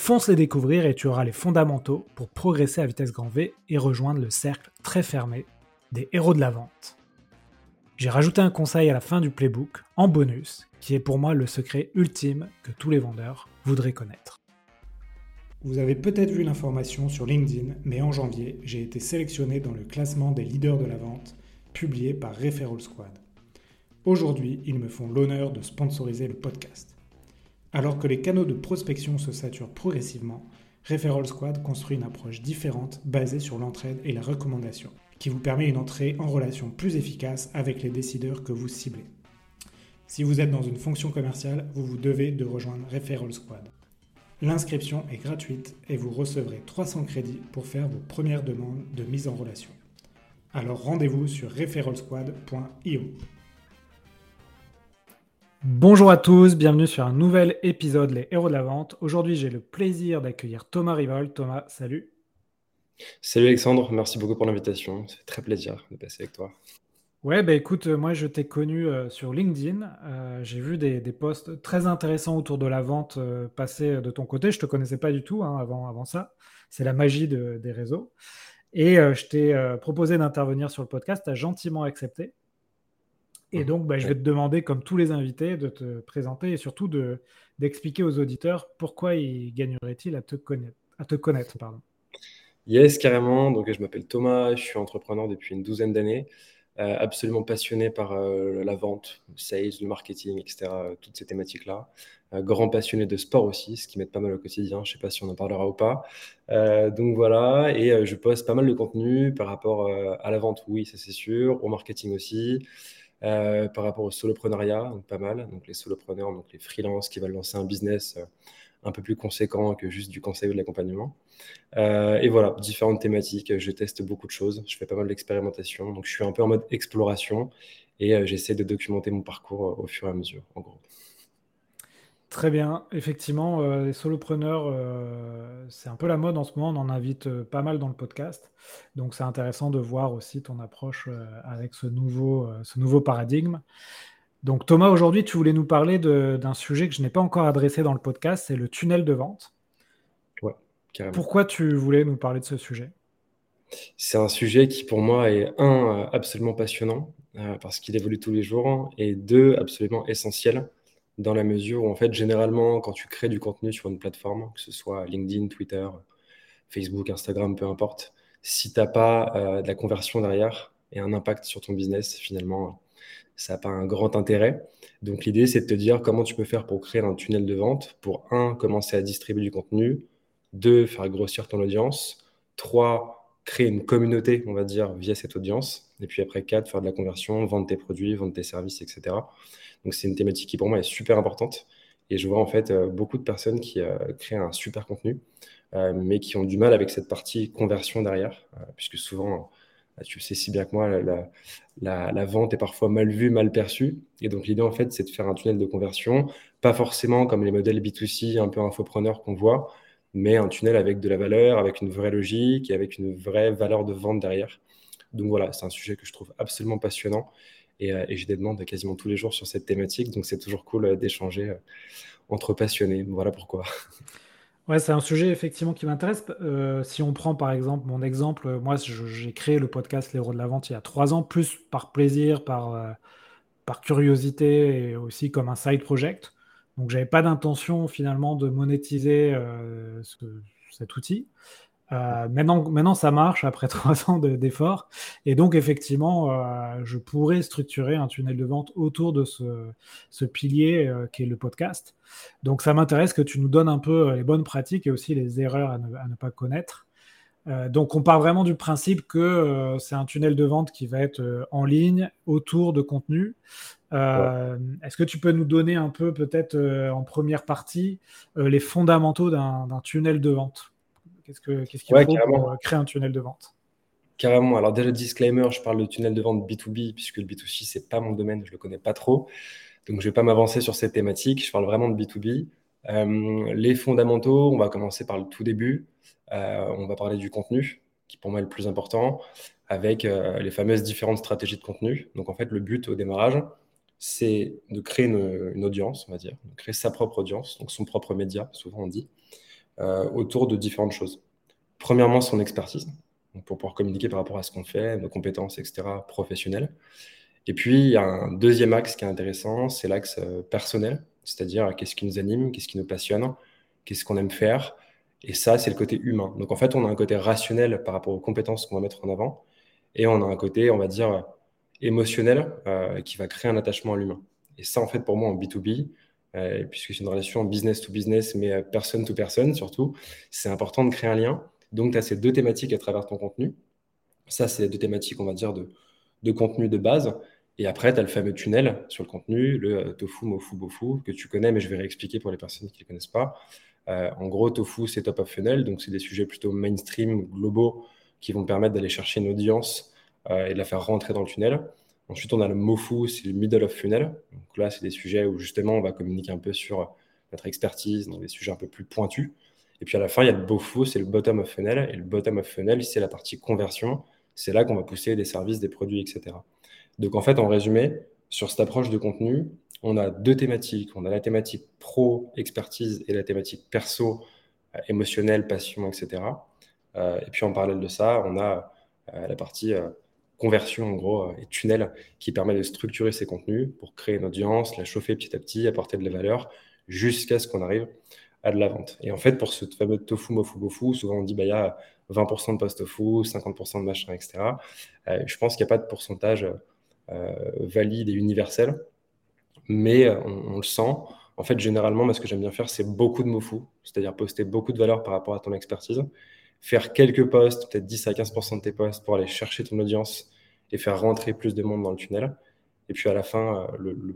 Fonce les découvrir et tu auras les fondamentaux pour progresser à vitesse grand V et rejoindre le cercle très fermé des héros de la vente. J'ai rajouté un conseil à la fin du playbook, en bonus, qui est pour moi le secret ultime que tous les vendeurs voudraient connaître. Vous avez peut-être vu l'information sur LinkedIn, mais en janvier, j'ai été sélectionné dans le classement des leaders de la vente, publié par Referral Squad. Aujourd'hui, ils me font l'honneur de sponsoriser le podcast. Alors que les canaux de prospection se saturent progressivement, Referral Squad construit une approche différente basée sur l'entraide et la recommandation qui vous permet une entrée en relation plus efficace avec les décideurs que vous ciblez. Si vous êtes dans une fonction commerciale, vous vous devez de rejoindre Referral Squad. L'inscription est gratuite et vous recevrez 300 crédits pour faire vos premières demandes de mise en relation. Alors rendez-vous sur referralsquad.io. Bonjour à tous, bienvenue sur un nouvel épisode Les Héros de la Vente. Aujourd'hui, j'ai le plaisir d'accueillir Thomas Rivol. Thomas, salut. Salut Alexandre, merci beaucoup pour l'invitation. C'est très plaisir de passer avec toi. Ouais, bah écoute, euh, moi je t'ai connu euh, sur LinkedIn. Euh, j'ai vu des, posts très intéressants autour de la vente passer de ton côté. Je te connaissais pas du tout hein, avant, avant ça. C'est la magie des réseaux. Et je t'ai proposé d'intervenir sur le podcast. Tu as gentiment accepté. Et donc, bah, je vais te demander, comme tous les invités, de te présenter et surtout d'expliquer aux auditeurs pourquoi ils gagneraient-ils à te connaître. À te connaître pardon. Yes, carrément. Donc, je m'appelle Thomas, je suis entrepreneur depuis une douzaine d'années, euh, absolument passionné par euh, la vente, le sales, le marketing, etc., euh, toutes ces thématiques-là. grand passionné de sport aussi, ce qui m'aide pas mal au quotidien. Je sais pas si on en parlera ou pas. donc voilà, et je poste pas mal de contenu par rapport à la vente, oui, ça c'est sûr, au marketing aussi. Par rapport au soloprenariat, donc pas mal. Donc les solopreneurs, donc les freelances qui veulent lancer un business un peu plus conséquent que juste du conseil ou de l'accompagnement. Euh, et voilà, différentes thématiques. Je teste beaucoup de choses. Je fais pas mal d'expérimentation. Donc, je suis un peu en mode exploration et euh, j'essaie de documenter mon parcours euh, au fur et à mesure, en gros. Très bien. Effectivement, les solopreneurs, c'est un peu la mode en ce moment. On en invite pas mal dans le podcast. Donc, c'est intéressant de voir aussi ton approche avec ce nouveau, ce nouveau paradigme. Donc Thomas, aujourd'hui, tu voulais nous parler d'un sujet que je n'ai pas encore adressé dans le podcast, c'est le tunnel de vente. Ouais, carrément. Pourquoi tu voulais nous parler de ce sujet? C'est un sujet qui pour moi est un absolument passionnant euh, parce qu'il évolue tous les jours et deux absolument essentiel dans la mesure où en fait généralement quand tu crées du contenu sur une plateforme, que ce soit LinkedIn, Twitter, Facebook, Instagram, peu importe, si tu n'as pas euh, de la conversion derrière et un impact sur ton business finalement ça n'a pas un grand intérêt. Donc l'idée, c'est de te dire comment tu peux faire pour créer un tunnel de vente, pour un, commencer à distribuer du contenu, deux, faire grossir ton audience, trois, créer une communauté, on va dire, via cette audience, et puis après quatre, faire de la conversion, vendre tes produits, vendre tes services, etc. Donc c'est une thématique qui pour moi est super importante. Et je vois en fait euh, beaucoup de personnes qui euh, créent un super contenu, euh, mais qui ont du mal avec cette partie conversion derrière, puisque souvent tu sais si bien que moi, la, vente est parfois mal vue, mal perçue. Et donc, l'idée, en fait, c'est de faire un tunnel de conversion, pas forcément comme les modèles B2C un peu infopreneurs qu'on voit, mais un tunnel avec de la valeur, avec une vraie logique et avec une vraie valeur de vente derrière. Donc voilà, c'est un sujet que je trouve absolument passionnant et, j'ai des demandes quasiment tous les jours sur cette thématique. Donc c'est toujours cool euh, d'échanger euh, entre passionnés. Voilà pourquoi. Ouais, c'est un sujet effectivement qui m'intéresse. Euh, si on prend par exemple mon exemple, moi j'ai créé le podcast Les Héros de la Vente il y a trois ans, plus par plaisir, par, par curiosité et aussi comme un side project. Donc j'avais pas d'intention finalement de monétiser euh, cet outil. Euh, maintenant, maintenant, ça marche après trois ans d'efforts. et donc, effectivement, euh, je pourrais structurer un tunnel de vente autour de ce, pilier qui est le podcast. Donc, ça m'intéresse que tu nous donnes un peu les bonnes pratiques et aussi les erreurs à ne, à ne pas connaître. donc, on part vraiment du principe que c'est un tunnel de vente qui va être en ligne autour de contenu. Est-ce que tu peux nous donner un peu, peut-être en première partie, les fondamentaux d'un tunnel de vente? Qu'est-ce, que, qu'est-ce qu'il faut pour euh, créer un tunnel de vente? Carrément. Alors déjà, disclaimer, je parle de tunnel de vente B2B, puisque le B2C, c'est pas mon domaine, je le connais pas trop. Donc, je vais pas m'avancer sur cette thématique. Je parle vraiment de B2B. Euh, les fondamentaux, on va commencer par le tout début. Euh, on va parler du contenu, qui pour moi est le plus important, avec euh, les fameuses différentes stratégies de contenu. Donc, en fait, le but au démarrage, c'est de créer une, audience, on va dire, de créer sa propre audience, donc son propre média, souvent on dit, autour de différentes choses. Premièrement, son expertise, pour pouvoir communiquer par rapport à ce qu'on fait, nos compétences, etc., professionnelles. Et puis, il y a un deuxième axe qui est intéressant, c'est l'axe euh, personnel, c'est-à-dire qu'est-ce qui nous anime, qu'est-ce qui nous passionne, qu'est-ce qu'on aime faire. Et ça, c'est le côté humain. Donc, en fait, on a un côté rationnel par rapport aux compétences qu'on va mettre en avant, et on a un côté, on va dire, émotionnel euh, qui va créer un attachement à l'humain. Et ça, en fait, pour moi, en B2B, euh, puisque c'est une relation business to business, mais personne to personne surtout, c'est important de créer un lien donc, tu as ces deux thématiques à travers ton contenu. Ça, c'est les deux thématiques, on va dire, de, contenu de base. Et après, tu as le fameux tunnel sur le contenu, le euh, tofu, mofu, bofu, que tu connais, mais je vais réexpliquer pour les personnes qui ne connaissent pas. Euh, en gros, tofu, c'est top of funnel, donc c'est des sujets plutôt mainstream, globaux, qui vont permettre d'aller chercher une audience euh, et de la faire rentrer dans le tunnel. Ensuite, on a le mofu, c'est le middle of funnel. Donc là, c'est des sujets où justement, on va communiquer un peu sur notre expertise, dans des sujets un peu plus pointus. Et puis à la fin, il y a le fou, c'est le bottom of funnel. Et le bottom of funnel, c'est la partie conversion. C'est là qu'on va pousser des services, des produits, etc. Donc en fait, en résumé, sur cette approche de contenu, on a deux thématiques. On a la thématique pro, expertise, et la thématique perso, euh, émotionnelle, passion, etc. Euh, et puis en parallèle de ça, on a euh, la partie conversion, en gros, et tunnel, qui permet de structurer ces contenus pour créer une audience, la chauffer petit à petit, apporter de la valeur, jusqu'à ce qu'on arrive à de la vente. Et en fait, pour ce fameux tofu, mofu, bofu, souvent on dit bah, il y a 20% de post-tofu, 50% de machin, etc. Euh, je pense qu'il n'y a pas de pourcentage euh, valide et universel, mais euh, on, le sent. En fait, généralement, moi, ce que j'aime bien faire, c'est beaucoup de mofu, c'est-à-dire poster beaucoup de valeur par rapport à ton expertise, faire quelques posts, peut-être 10 à 15% de tes posts pour aller chercher ton audience et faire rentrer plus de monde dans le tunnel. Et puis à la fin, le, le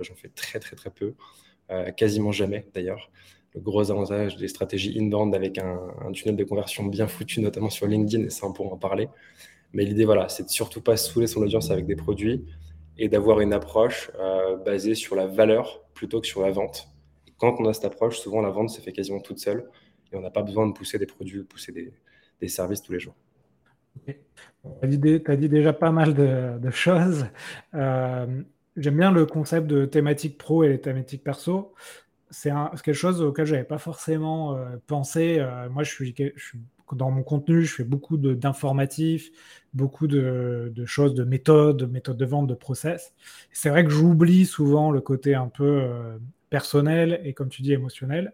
j'en fais très très très peu, quasiment jamais d'ailleurs le gros avantage des stratégies inbound avec un, tunnel de conversion bien foutu, notamment sur LinkedIn, et ça, on pourra en parler. Mais l'idée, voilà, c'est de surtout pas saouler son audience avec des produits et d'avoir une approche euh, basée sur la valeur plutôt que sur la vente. quand on a cette approche, souvent la vente se fait quasiment toute seule on n'a pas besoin de pousser des produits, de pousser des, services tous les jours. Tu as, dit déjà pas mal de, choses. Euh, j'aime bien le concept de thématique pro et les thématiques perso c'est quelque chose auquel je n'avais pas forcément euh, pensé. Euh, moi, je suis, dans mon contenu, je fais beaucoup d'informatifs, beaucoup de, choses, de méthodes, de méthodes de vente, de process. C'est vrai que j'oublie souvent le côté un peu personnel et, comme tu dis, émotionnel.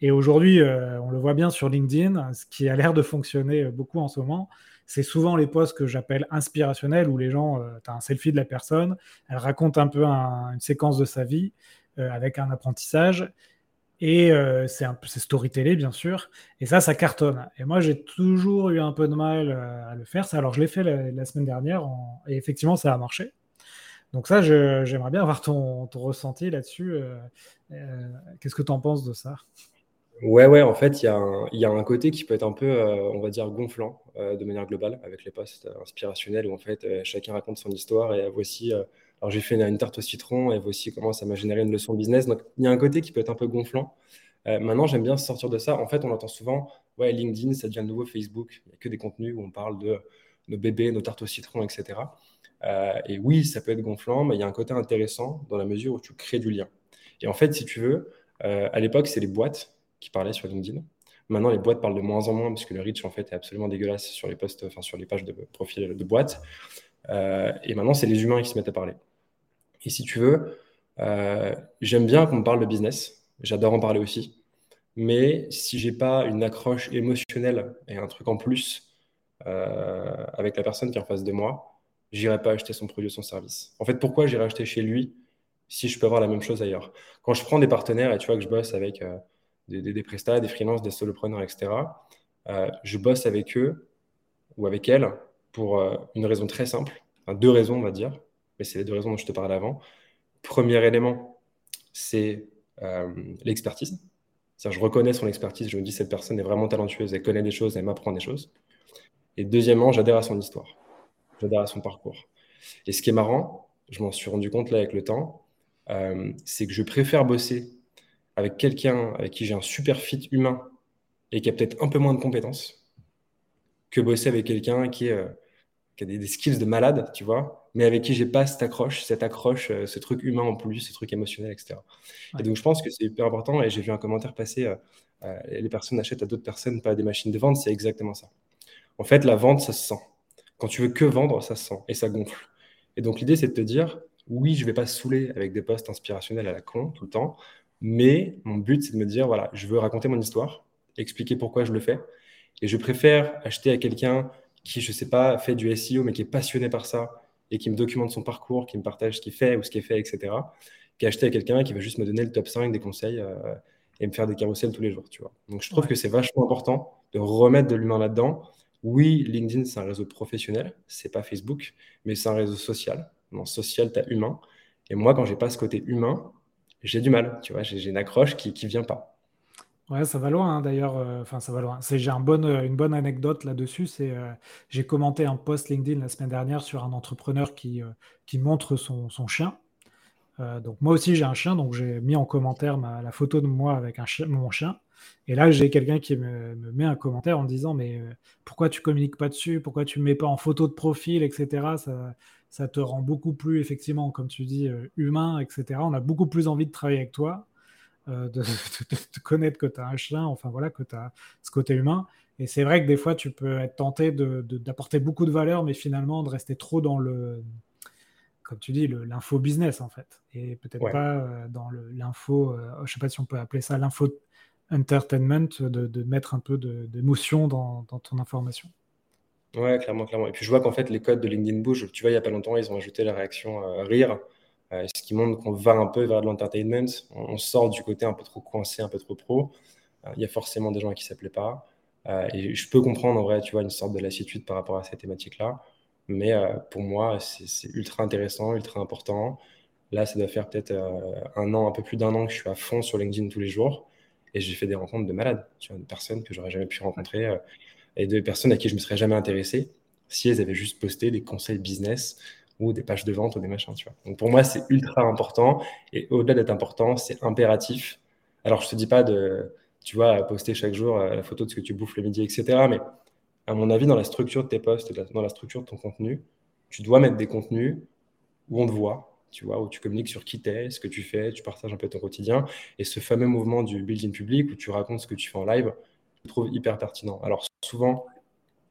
Et aujourd'hui, on le voit bien sur LinkedIn, ce qui a l'air de fonctionner beaucoup en ce moment. C'est souvent les posts que j'appelle inspirationnels où les gens, tu as un selfie de la personne, elle raconte un peu une séquence de sa vie euh, avec un apprentissage. Et euh, c'est storytellé, bien sûr. Et ça, ça cartonne. Et moi, j'ai toujours eu un peu de mal euh, à le faire. Ça, alors, je l'ai fait la, semaine dernière et effectivement, ça a marché. Donc ça, j'aimerais bien avoir ton, ressenti là-dessus. Qu'est-ce que tu en penses de ça? Ouais, ouais, en fait, il y, a un côté qui peut être un peu, on va dire, gonflant de manière globale avec les posts inspirationnels où en fait, chacun raconte son histoire et voici alors j'ai fait une, tarte au citron et voici comment ça m'a généré une leçon business. Donc il y a un côté qui peut être un peu gonflant. Euh, maintenant, j'aime bien sortir de ça. En fait, on entend souvent, ouais, LinkedIn, ça devient un nouveau Facebook. Il n'y a que des contenus où on parle de nos bébés, nos tartes au citron, etc. Euh, et oui, ça peut être gonflant, mais il y a un côté intéressant dans la mesure où tu crées du lien. Et en fait, si tu veux, euh, à l'époque, c'est les boîtes qui parlaient sur LinkedIn. Maintenant, les boîtes parlent de moins en moins parce que le reach, en fait, est absolument dégueulasse sur les posts, enfin, sur les pages de profil de boîtes. et maintenant, c'est les humains qui se mettent à parler. Et si tu veux, euh, j'aime bien qu'on me parle de business. J'adore en parler aussi. Mais si j'ai pas une accroche émotionnelle et un truc en plus euh, avec la personne qui est en face de moi, j'irai pas acheter son produit ou son service. En fait, pourquoi j'irai acheter chez lui si je peux avoir la même chose ailleurs? Quand je prends des partenaires et tu vois que je bosse avec euh, des, des, des prestats, des freelances, des solopreneurs, etc., je bosse avec eux ou avec elles pour une raison très simple, enfin, deux raisons, on va dire c'est les deux raisons dont je te parlais avant. Premier élément, c'est euh, l'expertise. je reconnais son expertise, je me dis cette personne est vraiment talentueuse, elle connaît des choses, elle m'apprend des choses. Et deuxièmement, j'adhère à son histoire. À son parcours. Et ce qui est marrant, je m'en suis rendu compte là avec le temps, euh, c'est que je préfère bosser avec quelqu'un avec qui j'ai un super fit humain et qui a peut-être un peu moins de compétences que bosser avec quelqu'un qui, euh, qui, a des, skills de malade, tu vois, mais avec qui j'ai pas cette accroche, cette accroche, euh, ce truc humain en plus, ce truc émotionnel, etc. Et donc je pense que c'est hyper important. Et j'ai vu un commentaire passer les personnes achètent à d'autres personnes, pas à des machines de vente. C'est exactement ça. En fait, la vente, ça se sent. Quand tu veux que vendre, ça se sent et ça gonfle. Et donc l'idée, c'est de te dire, oui, je vais pas saouler avec des posts inspirationnels à la con tout le temps, mais mon but, c'est de me dire, voilà, je veux raconter mon histoire, expliquer pourquoi je le fais. Et je préfère acheter à quelqu'un qui, je sais pas, fait du SEO, mais qui est passionné par ça et qui me documente son parcours, qui me partage ce qu'il fait ou ce qui est fait, etc., qu'acheter à quelqu'un qui va juste me donner le top 5 des conseils euh, et me faire des carousels tous les jours, tu vois. Donc, je trouve que c'est vachement important de remettre de l'humain là-dedans. Oui, LinkedIn, c'est un réseau professionnel, c'est pas Facebook, mais c'est un réseau social. Dans social, tu as humain. Et moi, quand j'ai pas ce côté humain, j'ai du mal, tu vois, j'ai une accroche qui ne vient pas. Ouais, ça va loin hein, d'ailleurs. Euh, enfin, ça va loin. J'ai euh, une bonne anecdote là-dessus. Euh, j'ai commenté un post LinkedIn la semaine dernière sur un entrepreneur qui, qui montre son, son chien. donc moi aussi j'ai un chien, donc j'ai mis en commentaire la photo de moi avec mon chien. Et là j'ai quelqu'un qui me, me, met un commentaire en disant mais pourquoi tu communiques pas dessus, pourquoi tu me mets pas en photo de profil, etc. Ça, ça te rend beaucoup plus, effectivement, comme tu dis, euh, humain, etc. On a beaucoup plus envie de travailler avec toi, euh, de, de, connaître que tu as un chien, enfin voilà, que tu as ce côté humain. Et c'est vrai que des fois, tu peux être tenté d'apporter beaucoup de valeur, mais finalement de rester trop dans le, comme tu dis, l'info business, en fait. Et peut-être pas euh, dans l'info, je sais pas si on peut appeler ça l'info entertainment, de, mettre un peu d'émotion dans, ton information. Ouais, clairement, clairement. Et puis je vois qu'en fait, les codes de LinkedIn bougent. Tu vois, il n'y a pas longtemps, ils ont ajouté la réaction euh, rire, euh, ce qui montre qu'on va un peu vers de l'entertainment. On, sort du côté un peu trop coincé, un peu trop pro. Euh, il y a forcément des gens qui ne s'appelaient pas. et je peux comprendre en vrai, tu vois, une sorte de lassitude par rapport à cette thématique-là. Mais pour moi, c'est ultra intéressant, ultra important. Là, ça doit faire peut-être un an, un peu plus d'un an que je suis à fond sur LinkedIn tous les jours. Et j'ai fait des rencontres de malades, tu vois, de personnes que j'aurais jamais pu rencontrer et de personnes à qui je me serais jamais intéressé si elles avaient juste posté des conseils business ou des pages de vente ou des machins, tu vois. Donc pour moi, c'est ultra important et au-delà d'être important, c'est impératif. Alors je te dis pas de, tu vois, poster chaque jour euh, la photo de ce que tu bouffes le midi, etc. Mais à mon avis, dans la structure de tes posts, dans la structure de ton contenu, tu dois mettre des contenus où on te voit, tu vois, où tu communiques sur qui t'es, ce que tu fais, tu partages un peu ton quotidien. Et ce fameux mouvement du building public où tu racontes ce que tu fais en live, je trouve hyper pertinent. Alors souvent,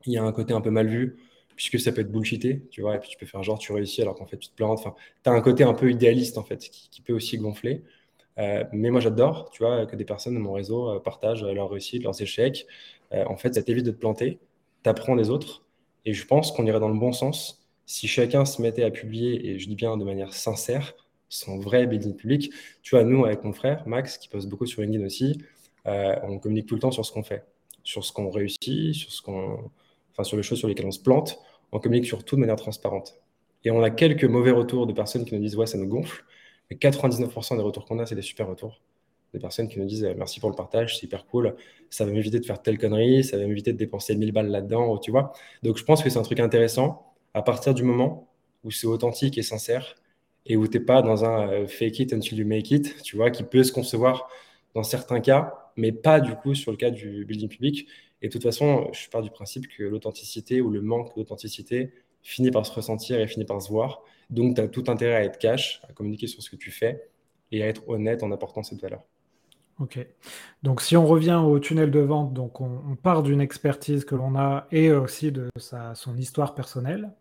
il y a un côté un peu mal vu, puisque ça peut être bullshité, tu vois, et puis tu peux faire genre tu réussis alors qu'en fait tu te plantes. Enfin, tu as un côté un peu idéaliste en fait, qui, peut aussi gonfler. Euh, mais moi j'adore, tu vois, que des personnes de mon réseau euh, partagent leurs réussites, leurs échecs. Euh, en fait, ça t'évite de te planter, t'apprends des autres, et je pense qu'on irait dans le bon sens si chacun se mettait à publier, et je dis bien de manière sincère, son vrai building public. Tu vois, nous, avec mon frère, Max, qui poste beaucoup sur LinkedIn aussi, on communique tout le temps sur ce qu'on fait sur ce qu'on réussit, sur, ce qu'on, enfin, sur les choses sur lesquelles on se plante. On communique sur tout de manière transparente. Et on a quelques mauvais retours de personnes qui nous disent Ouais, ça nous gonfle. Mais 99% des retours qu'on a, c'est des super retours. Des personnes qui nous disent Merci pour le partage, c'est hyper cool. Ça va m'éviter de faire telle connerie, ça va m'éviter de dépenser 1000 balles là-dedans, tu vois. Donc je pense que c'est un truc intéressant à partir du moment où c'est authentique et sincère et où tu n'es pas dans un euh, fake it until you make it, tu vois, qui peut se concevoir dans certains cas mais pas du coup sur le cas du building public. Et de toute façon, je pars du principe que l'authenticité ou le manque d'authenticité finit par se ressentir et finit par se voir. Donc, tu as tout intérêt à être cash, à communiquer sur ce que tu fais et à être honnête en apportant cette valeur. Ok. Donc, si on revient au tunnel de vente, donc on, part d'une expertise que l'on a et aussi de sa, son histoire personnelle.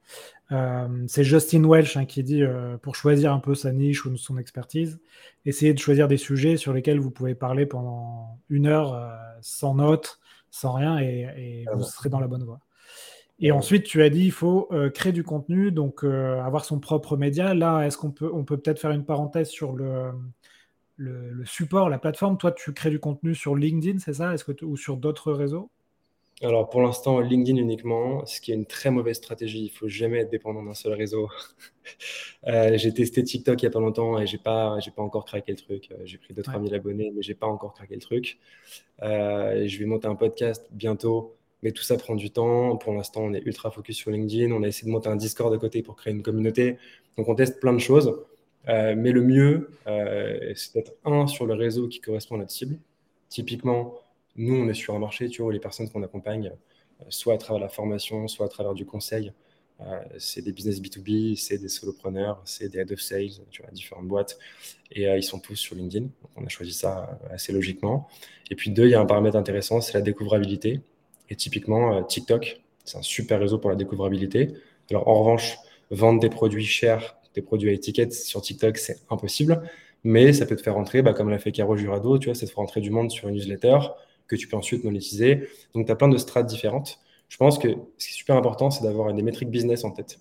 Euh, c'est Justin Welch hein, qui dit euh, pour choisir un peu sa niche ou son expertise, essayez de choisir des sujets sur lesquels vous pouvez parler pendant une heure euh, sans notes, sans rien, et, ah vous serez dans la bonne voie. Et ensuite, tu as dit il faut créer du contenu, donc avoir son propre média. Là, est-ce qu'on peut, on peut peut-être faire une parenthèse sur le, le, support, la plateforme Toi, tu crées du contenu sur LinkedIn, c'est ça? Est-ce que ou sur d'autres réseaux? Alors pour l'instant, LinkedIn uniquement, ce qui est une très mauvaise stratégie. Il faut jamais être dépendant d'un seul réseau. Euh, j'ai testé TikTok il n'y a pas longtemps et j'ai pas, j'ai pas encore craqué le truc. Euh, j'ai pris 2-3 000 abonnés, mais j'ai pas encore craqué le truc. Euh, je vais monter un podcast bientôt Mais tout ça prend du temps. Pour l'instant, on est ultra focus sur LinkedIn. On a essayé de monter un Discord à côté pour créer une communauté. Donc, on teste plein de choses. Euh, mais le mieux, euh, c'est d'être un sur le réseau qui correspond à notre cible. Typiquement, nous, on est sur un marché, tu les personnes qu'on accompagne, euh, soit à travers la formation, soit à travers du conseil, c'est des business B2B, c'est des solopreneurs, c'est des head of sales, différentes boîtes. Et ils sont tous sur LinkedIn. On a choisi ça assez logiquement. Et puis, deux, il y a un paramètre intéressant, c'est la découvrabilité. Et typiquement, TikTok, c'est un super réseau pour la découvrabilité. Alors, en revanche, vendre des produits chers des produits à étiquette sur TikTok, c'est impossible. Mais ça peut te faire rentrer, bah, comme l'a fait Caro Jurado, tu vois, ça te fait rentrer du monde sur une newsletter que tu peux ensuite monétiser. Donc, tu as plein de strates différentes. Je pense que ce qui est super important, c'est d'avoir des métriques business en tête.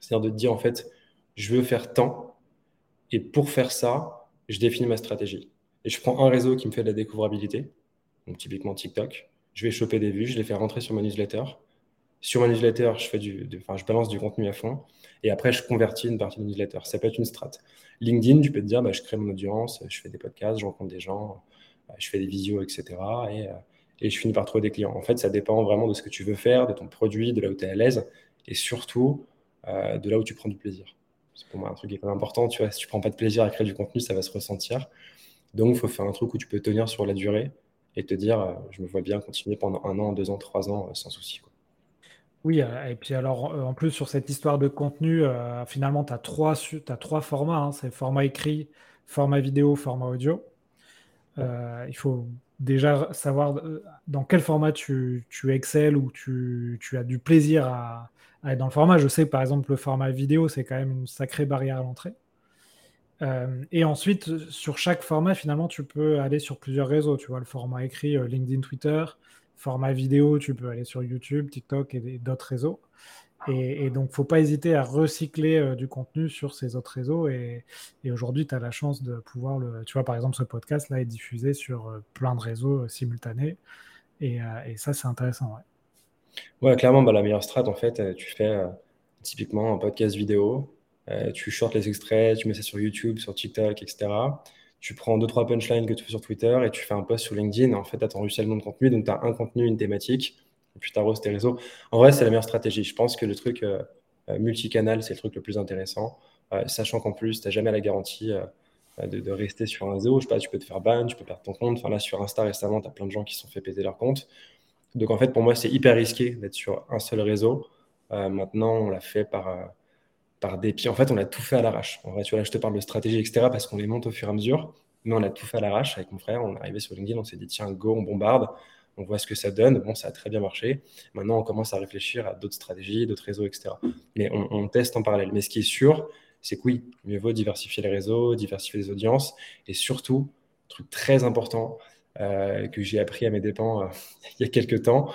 C'est-à-dire de te dire, en fait, je veux faire tant. Et pour faire ça, je définis ma stratégie. Et je prends un réseau qui me fait de la découvrabilité, donc typiquement TikTok. Je vais choper des vues, je les fais rentrer sur ma newsletter. Sur ma newsletter, je, fais du, enfin, je balance du contenu à fond. Et après, je convertis une partie de newsletter. Ça peut être une strat. LinkedIn, tu peux te dire, bah, je crée mon audience, je fais des podcasts, je rencontre des gens, euh, je fais des visios, etc. Et, euh, et, je finis par trouver des clients. En fait, ça dépend vraiment de ce que tu veux faire, de ton produit, de là où tu es à l'aise et surtout euh, de là où tu prends du plaisir. C'est pour moi un truc qui est important. Tu vois, si tu prends pas de plaisir à créer du contenu, ça va se ressentir. Donc, il faut faire un truc où tu peux tenir sur la durée et te dire, je me vois bien continuer pendant un an, deux ans, trois ans sans souci. Oui, euh, et puis alors, euh, en plus, sur cette histoire de contenu, euh, finalement, tu as trois, trois formats. Hein. c'est format écrit, format vidéo, format audio. il faut déjà savoir dans quel format tu, tu excelles ou tu, as du plaisir à, être dans le format. Je sais par exemple, le format vidéo, c'est quand même une sacrée barrière à l'entrée. et ensuite, sur chaque format, finalement, tu peux aller sur plusieurs réseaux. Tu vois, le format écrit, LinkedIn, Twitter, format vidéo, tu peux aller sur YouTube, TikTok et d'autres réseaux. Et, donc, faut pas hésiter à recycler euh, du contenu sur ces autres réseaux. Et, aujourd'hui, tu as la chance de pouvoir le. Tu vois, par exemple, ce podcast là est diffusé sur euh, plein de réseaux euh, simultanés. Et, ça, c'est intéressant. Ouais, clairement, bah, la meilleure strat, en fait, tu fais typiquement un podcast vidéo, tu shorts les extraits, tu mets ça sur YouTube, sur TikTok, etc tu prends deux, trois punchlines que tu fais sur Twitter et tu fais un post sur LinkedIn. En fait, tu as ton ruissellement de contenu. Donc, tu as un contenu, une thématique, et puis tu arroses tes réseaux. En vrai, c'est la meilleure stratégie. Je pense que le truc euh, euh, multicanal, c'est le truc le plus intéressant. Euh, sachant qu'en plus, tu n'as jamais la garantie de, rester sur un réseau. Je sais pas, tu peux te faire ban, tu peux perdre ton compte. Enfin, là, sur Insta récemment, tu as plein de gens qui se sont fait péter leur compte. Donc, en fait, pour moi, c'est hyper risqué d'être sur un seul réseau. maintenant, on l'a fait par par dépit. En fait, on a tout fait à l'arrache. En vrai, tu vois, je te parle de stratégie, etc., parce qu'on les monte au fur et à mesure. Mais on a tout fait à l'arrache avec mon frère. On est arrivé sur LinkedIn, on s'est dit, tiens, go, on bombarde. On voit ce que ça donne. Bon, ça a très bien marché. Maintenant, on commence à réfléchir à d'autres stratégies, d'autres réseaux, etc. Mais on, teste en parallèle. Mais ce qui est sûr, c'est que oui, mieux vaut diversifier les réseaux, diversifier les audiences. Et surtout, truc très important euh, que j'ai appris à mes dépens euh, il y a quelques temps,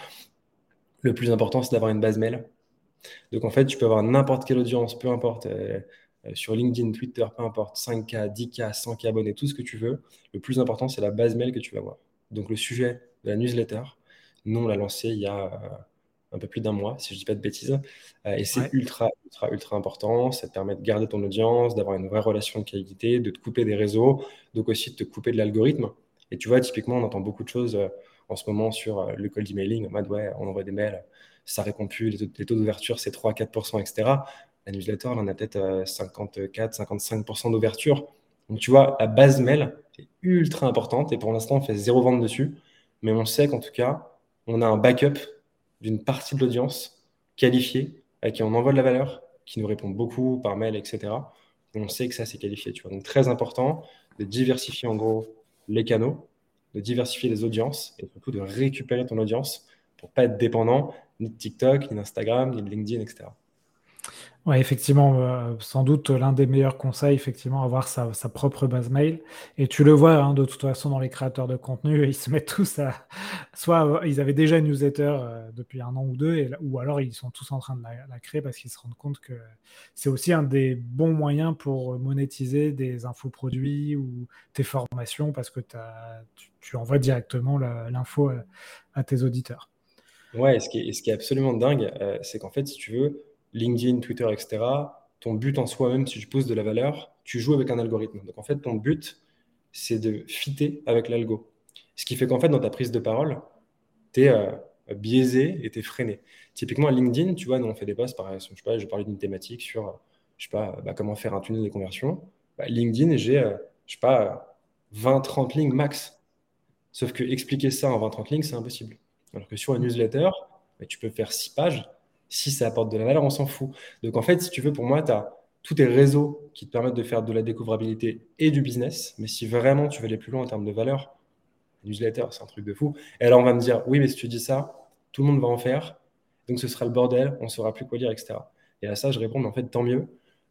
le plus important, c'est d'avoir une base mail donc en fait, tu peux avoir n'importe quelle audience, peu importe, euh, euh, sur LinkedIn, Twitter, peu importe, 5K, 10K, 100K abonnés, tout ce que tu veux. Le plus important, c'est la base mail que tu vas avoir. Donc le sujet de la newsletter, nous, on l'a lancé il y a euh, un peu plus d'un mois, si je ne dis pas de bêtises. et c'est ultra, ultra, ultra important. Ça te permet de garder ton audience, d'avoir une vraie relation de qualité, de te couper des réseaux, donc aussi de te couper de l'algorithme. Et tu vois, typiquement, on entend beaucoup de choses en ce moment sur le cold emailing, en mode, ouais, on envoie des mails ça répond plus, les taux, d'ouverture, c'est 3-4%, etc. La newsletter, en a peut-être 54-55% euh, d'ouverture. Donc, tu vois, la base mail est ultra importante et pour l'instant, on fait zéro vente dessus. Mais on sait qu'en tout cas, on a un backup d'une partie de l'audience qualifiée à qui on envoie de la valeur, qui nous répond beaucoup par mail, etc. Et on sait que ça, c'est qualifié. Tu vois. Donc, très important de diversifier en gros les canaux, de diversifier les audiences et surtout de récupérer ton audience pour pas être dépendant ni de TikTok, ni d'Instagram, ni de LinkedIn, etc. Oui, effectivement, euh, sans doute l'un des meilleurs conseils, effectivement, avoir sa, propre base mail. Et tu le vois, hein, de toute façon, dans les créateurs de contenu, ils se mettent tous à. Soit euh, ils avaient déjà une newsletter euh, depuis un an ou deux, ou alors ils sont tous en train de la, créer parce qu'ils se rendent compte que c'est aussi un des bons moyens pour monétiser des infoproduits ou tes formations parce que tu, envoies directement l'info à tes auditeurs. Ouais, ce qui est, ce qui est absolument dingue, euh, c'est qu'en fait, si tu veux, LinkedIn, Twitter, etc., ton but en soi, même si tu poses de la valeur, tu joues avec un algorithme. Donc en fait, ton but, c'est de fitter avec l'algo. Ce qui fait qu'en fait, dans ta prise de parole, tu es, euh, biaisé et tu es freiné. Typiquement, à LinkedIn, tu vois, nous, on fait des posts, par exemple, je sais pas, je parlais d'une thématique sur, je sais pas, bah, comment faire un tunnel de conversion. Bah, LinkedIn, j'ai, euh, je sais pas, 20-30 lignes max. Sauf que expliquer ça en 20-30 lignes, c'est impossible. Alors que sur un newsletter, bah, tu peux faire 6 pages. Si ça apporte de la valeur, on s'en fout. Donc en fait, si tu veux, pour moi, tu as tous tes réseaux qui te permettent de faire de la découvrabilité et du business. Mais si vraiment tu veux aller plus loin en termes de valeur, newsletter, c'est un truc de fou. Et alors on va me dire, oui, mais si tu dis ça, tout le monde va en faire. Donc ce sera le bordel, on ne saura plus quoi dire, etc. Et à ça, je réponds, mais en fait, tant mieux.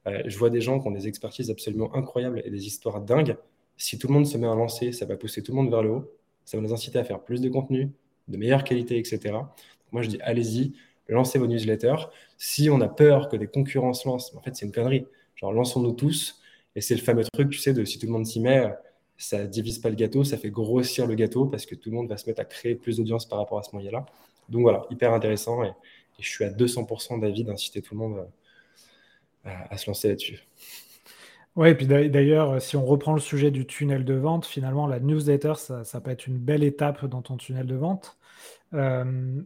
Euh, je vois des gens qui ont des expertises absolument incroyables et des histoires dingues. Si tout le monde se met à lancer, ça va pousser tout le monde vers le haut. Ça va nous inciter à faire plus de contenu, de meilleure qualité, etc. moi, je dis, allez-y, lancez vos newsletters. Si on a peur que des concurrents se lancent, en fait, c'est une connerie. Genre, lançons-nous tous. Et c'est le fameux truc, tu sais, de si tout le monde s'y met, ça divise pas le gâteau, ça fait grossir le gâteau parce que tout le monde va se mettre à créer plus d'audience par rapport à ce moyen-là. Donc voilà, hyper intéressant et, je suis à 200% d'avis d'inciter tout le monde à, se lancer là-dessus. Oui, et puis d'ailleurs, si on reprend le sujet du tunnel de vente, finalement, la newsletter, ça, peut être une belle étape dans ton tunnel de vente. Euh,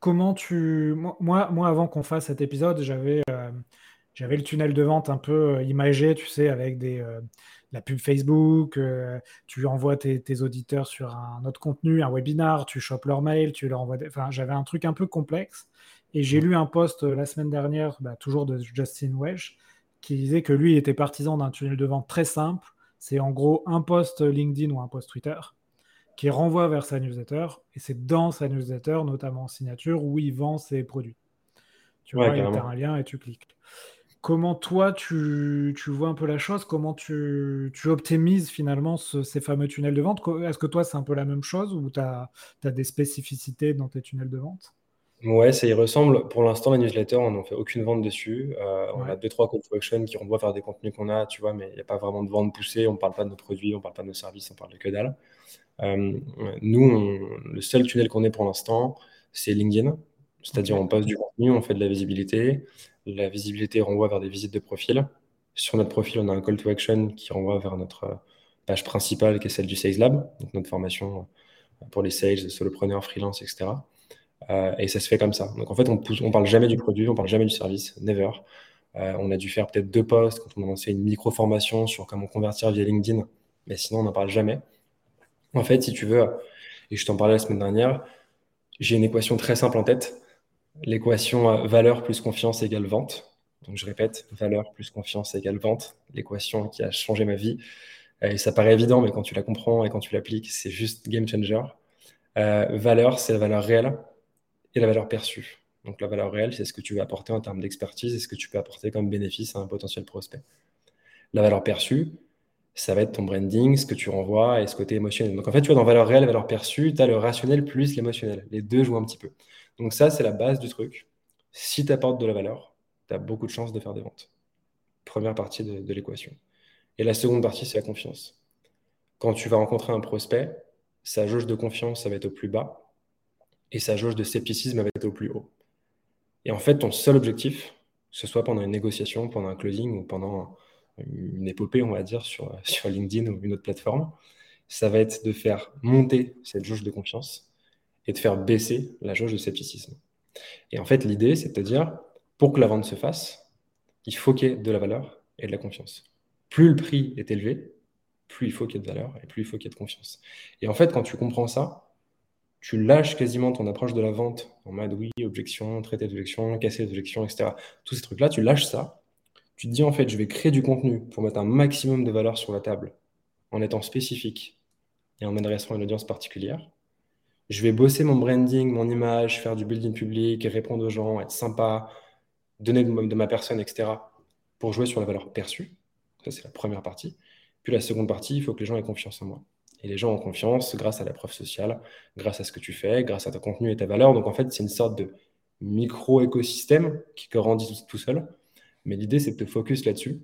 comment tu. Moi, moi avant qu'on fasse cet épisode, j'avais euh, j'avais le tunnel de vente un peu euh, imagé, tu sais, avec des, la pub Facebook, euh, tu envoies tes, auditeurs sur un autre contenu, un webinar, tu chopes leur mail, tu leur envoies. Enfin, j'avais un truc un peu complexe. Et j'ai lu un post euh, la semaine dernière, bah, toujours de Justin Welsh, qui disait que lui était partisan d'un tunnel de vente très simple. C'est en gros un post LinkedIn ou un post Twitter qui renvoie vers sa newsletter. Et c'est dans sa newsletter, notamment en signature, où il vend ses produits. Tu vois, il y a un lien et tu cliques. Comment toi, tu, vois un peu la chose? Comment tu, optimises finalement ces fameux tunnels de vente? Est-ce que toi, c'est un peu la même chose ou tu as, des spécificités dans tes tunnels de vente? Ouais, ça y ressemble. Pour l'instant, la newsletter, on n'en fait aucune vente dessus. Euh, on a deux, trois call to action qui renvoient vers des contenus qu'on a, tu vois, mais il n'y a pas vraiment de vente poussée. On ne parle pas de nos produits, on ne parle pas de nos services, on parle de que dalle. Euh, nous, le seul tunnel qu'on ait pour l'instant, c'est LinkedIn. C'est-à-dire, on passe du contenu, on fait de la visibilité. La visibilité renvoie vers des visites de profil. Sur notre profil, on a un call to action qui renvoie vers notre euh, page principale qui est celle du Sales Lab, donc notre formation pour les sales, solopreneurs, freelance, etc. Euh, et ça se fait comme ça. Donc en fait, on ne parle jamais du produit, on parle jamais du service, never. on a dû faire peut-être deux posts quand on a lancé une micro-formation sur comment convertir via LinkedIn, mais sinon on n'en parle jamais. En fait, si tu veux, et je t'en parlais la semaine dernière, j'ai une équation très simple en tête l'équation euh, valeur plus confiance égale vente. Donc je répète, valeur plus confiance égale vente, l'équation qui a changé ma vie. Euh, et ça paraît évident, mais quand tu la comprends et quand tu l'appliques, c'est juste game changer. Euh, valeur, c'est la valeur réelle et la valeur perçue. Donc la valeur réelle, c'est ce que tu veux apporter en termes d'expertise et ce que tu peux apporter comme bénéfice à un potentiel prospect. La valeur perçue, ça va être ton branding, ce que tu renvoies et ce côté émotionnel. Donc en fait, tu vois, dans valeur réelle valeur perçue, tu as le rationnel plus l'émotionnel. Les deux jouent un petit peu. Donc ça, c'est la base du truc. Si tu apportes de la valeur, tu as beaucoup de chances de faire des ventes. Première partie de, l'équation. Et la seconde partie, c'est la confiance. Quand tu vas rencontrer un prospect, sa jauge de confiance, ça va être au plus bas et sa jauge de scepticisme va être au plus haut. Et en fait, ton seul objectif, que ce soit pendant une négociation, pendant un closing ou pendant une épopée, on va dire, sur, sur LinkedIn ou une autre plateforme, ça va être de faire monter cette jauge de confiance et de faire baisser la jauge de scepticisme. Et en fait, l'idée, c'est de dire, pour que la vente se fasse, il faut qu'il y ait de la valeur et de la confiance. Plus le prix est élevé, plus il faut qu'il y ait de valeur et plus il faut qu'il y ait de confiance. Et en fait, quand tu comprends ça, tu lâches quasiment ton approche de la vente en mode oui, objection, traité d'objection, casser d'objection, etc. Tous ces trucs-là, tu lâches ça. Tu dis en fait, je vais créer du contenu pour mettre un maximum de valeur sur la table en étant spécifique et en adressant une audience particulière je vais bosser mon branding, mon image, faire du building public, répondre aux gens, être sympa, donner de, ma personne, etc. pour jouer sur la valeur perçue. Ça, c'est la première partie. Puis la seconde partie, il faut que les gens aient confiance en moi. Et les gens ont confiance grâce à la preuve sociale, grâce à ce que tu fais, grâce à ton contenu et ta valeur. Donc en fait, c'est une sorte de micro-écosystème qui grandit tout seul. Mais l'idée, c'est de te focus là-dessus,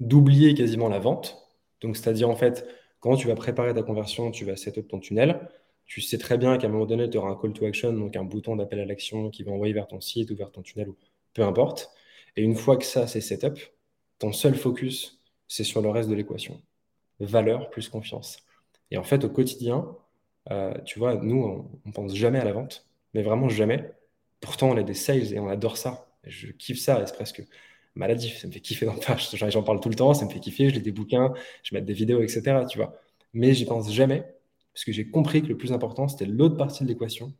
d'oublier quasiment la vente. Donc, c'est-à-dire, en fait, quand tu vas préparer ta conversion, tu vas setup ton tunnel tu sais très bien qu'à un moment donné, tu auras un call to action, donc un bouton d'appel à l'action qui va envoyer vers ton site ou vers ton tunnel, ou peu importe. Et une fois que ça, c'est setup, ton seul focus, c'est sur le reste de l'équation. Valeur plus confiance. Et en fait, au quotidien, euh, tu vois, nous, on, ne pense jamais à la vente. Mais vraiment jamais. Pourtant, on a des sales et on adore ça. Je kiffe ça, c'est presque maladif. Ça me fait kiffer dans page. J'en parle tout le temps, ça me fait kiffer. Je lis des bouquins, je mets des vidéos, etc. Tu vois. Mais j'y pense jamais parce que j'ai compris que le plus important, c'était l'autre partie de l'équation.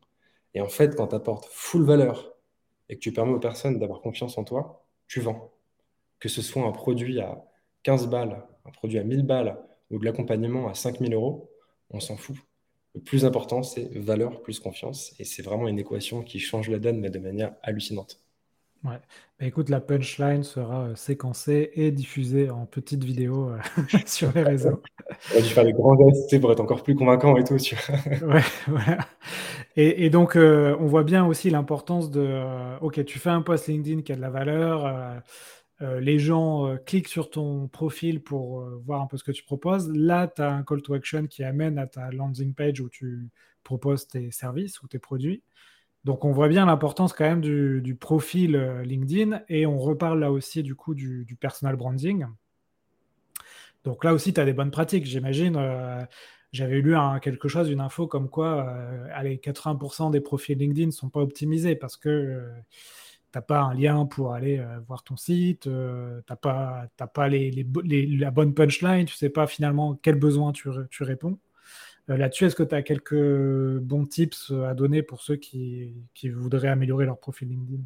Et en fait, quand tu apportes full valeur et que tu permets aux personnes d'avoir confiance en toi, tu vends. Que ce soit un produit à 15 balles, un produit à 1000 balles ou de l'accompagnement à 5000 euros, on s'en fout. Le plus important, c'est valeur plus confiance. Et c'est vraiment une équation qui change la donne, mais de manière hallucinante. Ouais. Bah, écoute, la punchline sera euh, séquencée et diffusée en petite vidéo euh, sur les réseaux. On dû faire des grands gestes pour être encore plus convaincant et tout. ouais, voilà. Et, donc, euh, on voit bien aussi l'importance de OK, tu fais un post LinkedIn qui a de la valeur. Les gens cliquent sur ton profil pour voir un peu ce que tu proposes. Là, tu as un call to action qui amène à ta landing page où tu proposes tes services ou tes produits. Donc on voit bien l'importance quand même du, profil euh, LinkedIn et on reparle là aussi du coup du, personal branding. Donc là aussi, tu as des bonnes pratiques, j'imagine. Euh, j'avais lu quelque chose, une info comme quoi euh, allez, 80% des profils LinkedIn ne sont pas optimisés parce que tu n'as pas un lien pour aller voir ton site, tu n'as pas, pas les, la bonne punchline, tu ne sais pas finalement quel besoin tu réponds. Euh, là-dessus, est-ce que tu as quelques bons tips euh, à donner pour ceux qui, voudraient améliorer leur profil LinkedIn?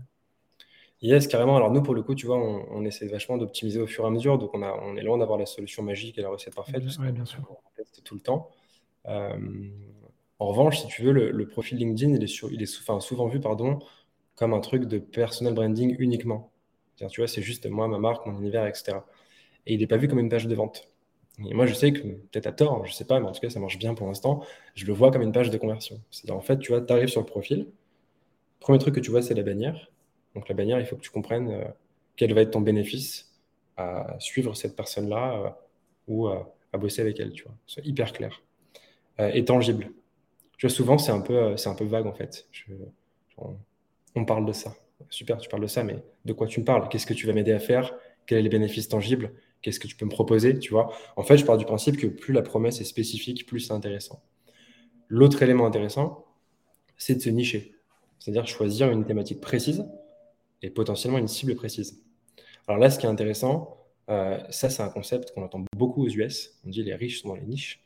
Yes, carrément. Alors nous, pour le coup, tu vois, on, essaie vachement d'optimiser au fur et à mesure. Donc on, a, on est loin d'avoir la solution magique et la recette parfaite. Oui, bien sûr. On teste tout le temps. Euh, en revanche, si tu veux, le, profil LinkedIn, il est, sur, il est souvent vu pardon, comme un truc de personal branding uniquement. Tu vois, c'est juste moi, ma marque, mon univers, etc. Et il n'est pas vu comme une page de vente. Et moi, je sais que, peut-être à tort, je sais pas, mais en tout cas, ça marche bien pour l'instant. Je le vois comme une page de conversion. C'est-à-dire, en fait, tu vois, tu arrives sur le profil. Premier truc que tu vois, c'est la bannière. Donc, la bannière, il faut que tu comprennes euh, quel va être ton bénéfice à suivre cette personne-là euh, ou à bosser avec elle, tu vois. C'est hyper clair euh, et tangible. Tu vois, souvent, c'est un, peu, c'est un peu vague, en fait. On, parle de ça. Super, tu parles de ça, mais de quoi tu me parles? Qu'est-ce que tu vas m'aider à faire? Quels sont les bénéfices tangibles Qu'est-ce que tu peux me proposer Tu vois? En fait, je pars du principe que plus la promesse est spécifique, plus c'est intéressant. L'autre élément intéressant, c'est de se nicher. C'est-à-dire choisir une thématique précise et potentiellement une cible précise. Alors là, ce qui est intéressant, euh, ça, c'est un concept qu'on entend beaucoup aux US. On dit les riches sont dans les niches.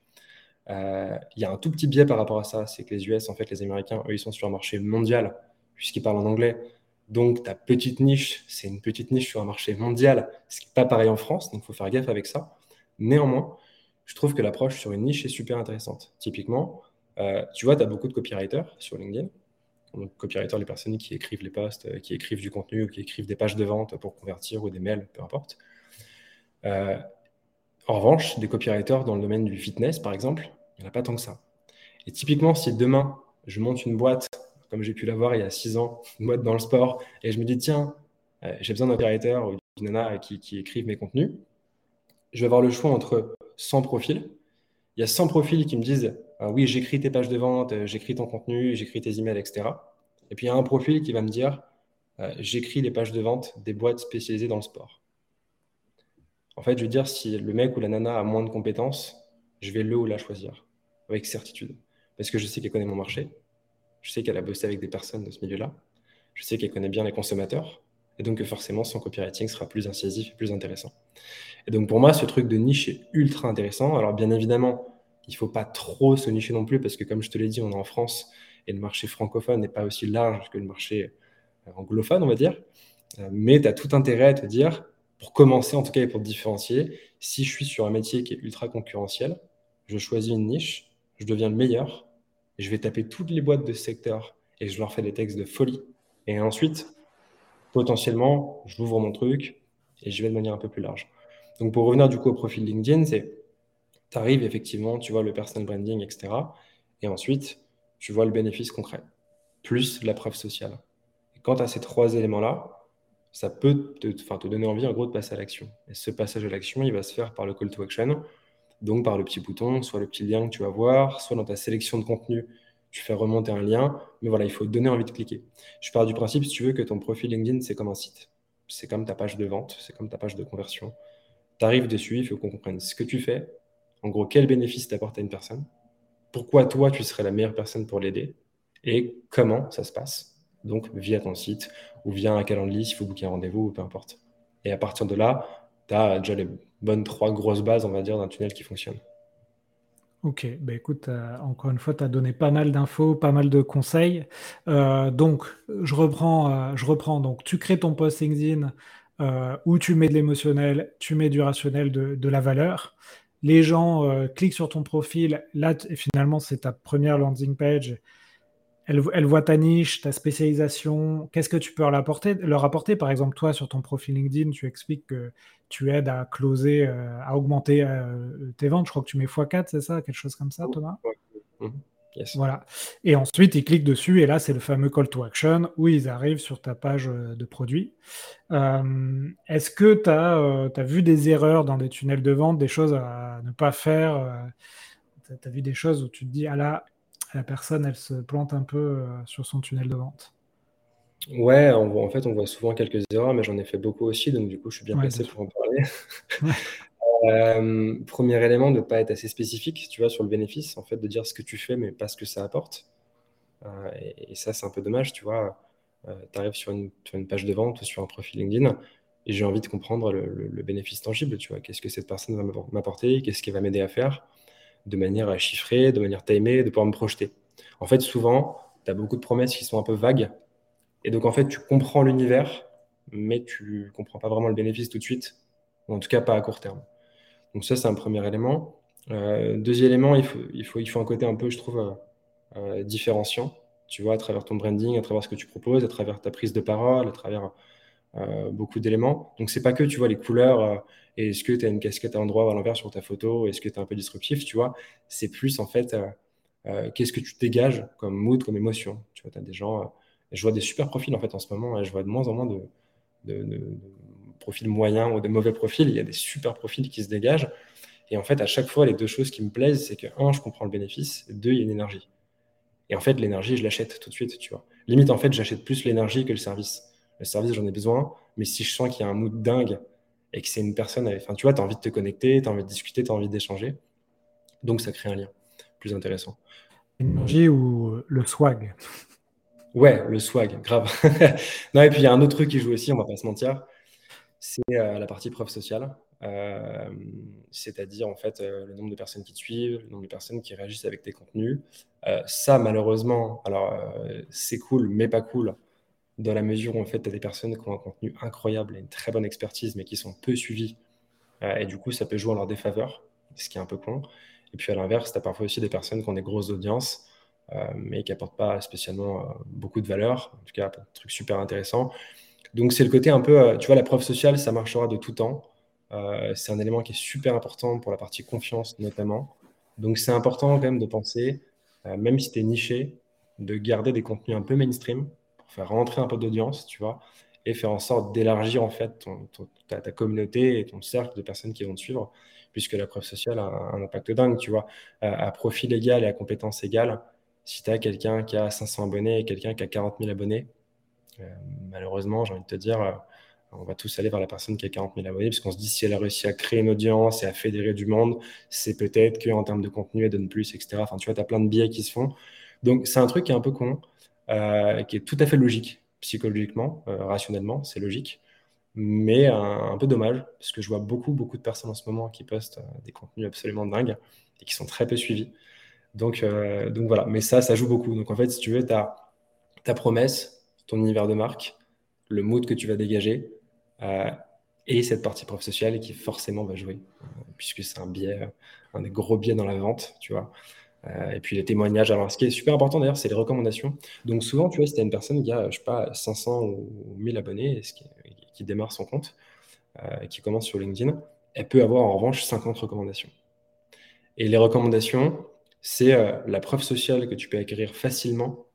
Euh, il y a un tout petit biais par rapport à ça, c'est que les US, en fait, les Américains, eux, ils sont sur un marché mondial, puisqu'ils parlent en anglais. Donc, ta petite niche, c'est une petite niche sur un marché mondial, ce qui n'est pas pareil en France, donc il faut faire gaffe avec ça. Néanmoins, je trouve que l'approche sur une niche est super intéressante. Typiquement, euh, tu vois, tu as beaucoup de copywriters sur LinkedIn. Donc, copywriters, les personnes qui écrivent les posts, euh, qui écrivent du contenu qui écrivent des pages de vente pour convertir ou des mails, peu importe. Euh, en revanche, des copywriters dans le domaine du fitness, par exemple, il n'y en a pas tant que ça. Et typiquement, si demain, je monte une boîte comme j'ai pu l'avoir il y a six ans, mode dans le sport, et je me dis, tiens, euh, j'ai besoin d'un créateur ou d'une nana qui, qui écrive mes contenus. Je vais avoir le choix entre 100 profils. Il y a 100 profils qui me disent, ah oui, j'écris tes pages de vente, euh, j'écris ton contenu, j'écris tes emails, etc. Et puis il y a un profil qui va me dire, euh, j'écris les pages de vente des boîtes spécialisées dans le sport. En fait, je veux dire, si le mec ou la nana a moins de compétences, je vais le ou la choisir avec certitude. Parce que je sais qu'elle connaît mon marché, je sais qu'elle a bossé avec des personnes de ce milieu-là. Je sais qu'elle connaît bien les consommateurs. Et donc, forcément, son copywriting sera plus incisif et plus intéressant. Et donc, pour moi, ce truc de niche est ultra intéressant. Alors, bien évidemment, il ne faut pas trop se nicher non plus parce que, comme je te l'ai dit, on est en France et le marché francophone n'est pas aussi large que le marché euh, anglophone, on va dire. Euh, mais tu as tout intérêt à te dire, pour commencer en tout cas et pour te différencier, si je suis sur un métier qui est ultra concurrentiel, je choisis une niche, je deviens le meilleur je vais taper toutes les boîtes de secteur et je leur fais des textes de folie. Et ensuite, potentiellement, j'ouvre mon truc et je vais de manière un peu plus large. Donc, pour revenir du coup au profil LinkedIn, c'est tu arrives effectivement, tu vois le personal branding, etc. Et ensuite, tu vois le bénéfice concret, plus la preuve sociale. Et quant à ces trois éléments-là, ça peut te donner envie en gros de passer à l'action. Et ce passage à l'action, il va se faire par le call to action, donc par le petit bouton, soit le petit lien que tu vas voir, soit dans ta sélection de contenu, tu fais remonter un lien. Mais voilà, il faut donner envie de cliquer. Je pars du principe, si tu veux, que ton profil LinkedIn, c'est comme un site. C'est comme ta page de vente, c'est comme ta page de conversion. Tu arrives dessus, il faut qu'on comprenne ce que tu fais. En gros, quel bénéfice t'apporte à une personne. Pourquoi toi, tu serais la meilleure personne pour l'aider. et comment ça se passe. Donc, via ton site ou via un calendrier s'il faut booker un rendez-vous ou peu importe. Et à partir de là, tu as déjà les bonnes trois grosses bases, on va dire, d'un tunnel qui fonctionne. Ok, bah écoute, euh, encore une fois, tu as donné pas mal d'infos, pas mal de conseils. Euh, donc, je reprends, euh, je reprends. Donc, tu crées ton post LinkedIn où tu mets de l'émotionnel, tu mets du rationnel, de, de la valeur. Les gens cliquent sur ton profil. Là, finalement, c'est ta première landing page elle, voit ta niche, ta spécialisation. Qu'est-ce que tu peux leur apporter, leur apporter? Par exemple, toi, sur ton profil LinkedIn, tu expliques que tu aides à closer, euh, à augmenter euh, tes ventes. Je crois que tu mets x4, c'est ça? Quelque chose comme ça, Thomas? Mhm. Voilà. Et ensuite, ils cliquent dessus et là, c'est le fameux call to action où ils arrivent sur ta page euh, de produit. Est-ce que tu as, as, vu des erreurs dans des tunnels de vente, des choses à ne pas faire Tu as vu des choses où tu te dis, ah là, la personne, elle se plante un peu euh, sur son tunnel de vente. Ouais, en fait, on voit souvent quelques erreurs, mais j'en ai fait beaucoup aussi, donc du coup, je suis bien placé pour en parler. Euh, premier élément, de ne pas être assez spécifique, tu vois, sur le bénéfice, en fait, de dire ce que tu fais, mais pas ce que ça apporte. Euh, et, ça, c'est un peu dommage, tu vois. tu arrives sur une, page de vente ou sur un profil LinkedIn, et j'ai envie de comprendre le, le bénéfice tangible, tu vois. Qu'est-ce que cette personne va m'apporter, qu'est-ce qu'elle va m'aider à faire? De manière chiffrée, de manière timée, de pouvoir me projeter. En fait, souvent, tu as beaucoup de promesses qui sont un peu vagues. Et donc, en fait, tu comprends l'univers, mais tu comprends pas vraiment le bénéfice tout de suite, en tout cas pas à court terme. Donc ça, c'est un premier élément. Euh, deuxième élément, il faut, il, faut, il faut un côté un peu, je trouve, euh, euh, différenciant. Tu vois, à travers ton branding, à travers ce que tu proposes, à travers ta prise de parole, à travers euh, beaucoup d'éléments. Donc, c'est pas que, tu vois, les couleurs euh, et est-ce que tu as une casquette à l'endroit ou à l'envers sur ta photo, est-ce que tu es un peu disruptif, tu vois. C'est plus, en fait, euh, qu'est-ce que tu dégages comme mood, comme émotion. Tu vois, tu as des gens, je vois des super profils, en fait, en ce moment, je vois de moins en moins de, de, profils moyens ou de mauvais profils. Il y a des super profils qui se dégagent. Et en fait, à chaque fois, les deux choses qui me plaisent, c'est que, un, je comprends le bénéfice, deux, il y a une énergie. Et en fait, l'énergie, je l'achète tout de suite, tu vois. Limite, en fait, j'achète plus l'énergie que le service le service, j'en ai besoin. Mais si je sens qu'il y a un mood dingue et que c'est une personne, enfin, tu vois, tu as envie de te connecter, tu as envie de discuter, tu as envie d'échanger. Donc, ça crée un lien plus intéressant. L'énergie ou le swag? Ouais, le swag, grave. non, et puis il y a un autre truc qui joue aussi, on va pas se mentir, c'est euh, la partie preuve sociale. Euh, c'est-à-dire en fait euh, le nombre de personnes qui te suivent, le nombre de personnes qui réagissent avec tes contenus. ça, malheureusement, alors c'est cool, mais pas cool dans la mesure où en fait, tu as des personnes qui ont un contenu incroyable et une très bonne expertise, mais qui sont peu suivies. Euh, et du coup, ça peut jouer en leur défaveur, ce qui est un peu con. Et puis à l'inverse, tu as parfois aussi des personnes qui ont des grosses audiences, euh, mais qui n'apportent pas spécialement euh, beaucoup de valeur, en tout cas, un truc super intéressant. Donc c'est le côté un peu, tu vois, la preuve sociale, ça marchera de tout temps. c'est un élément qui est super important pour la partie confiance notamment. Donc c'est important quand même de penser, même si tu es niché, de garder des contenus un peu mainstream, faire rentrer un peu d'audience, tu vois, et faire en sorte d'élargir en fait ta, communauté et ton cercle de personnes qui vont te suivre, puisque la preuve sociale a un, impact dingue, tu vois. À, profil égal et à compétence égale, si tu as quelqu'un qui a 500 abonnés et quelqu'un qui a 40 000 abonnés, euh, malheureusement, j'ai envie de te dire, euh, on va tous aller vers la personne qui a 40 000 abonnés, puisqu'on se dit si elle a réussi à créer une audience et à fédérer du monde, c'est peut-être qu'en termes de contenu, elle donne plus, etc. Enfin, tu vois, tu as plein de biais qui se font. Donc, c'est un truc qui est un peu con. Euh, qui est tout à fait logique psychologiquement, euh, rationnellement, c'est logique, mais un, peu dommage, parce que je vois beaucoup, beaucoup de personnes en ce moment qui postent euh, des contenus absolument dingues et qui sont très peu suivis. Donc, donc voilà, mais ça, ça joue beaucoup. Donc en fait, si tu veux, tu as ta promesse, ton univers de marque, le mood que tu vas dégager, et cette partie prof sociale qui forcément va jouer, puisque c'est un biais, un des gros biais dans la vente, tu vois. Euh, et puis les témoignages. Alors, ce qui est super important d'ailleurs, c'est les recommandations. Donc, souvent, tu vois, si tu as une personne qui a, je sais pas, 500 ou 1000 abonnés, qui, qui démarre son compte, euh, qui commence sur LinkedIn, elle peut avoir en revanche 50 recommandations. Et les recommandations, c'est euh, la preuve sociale que tu peux acquérir facilement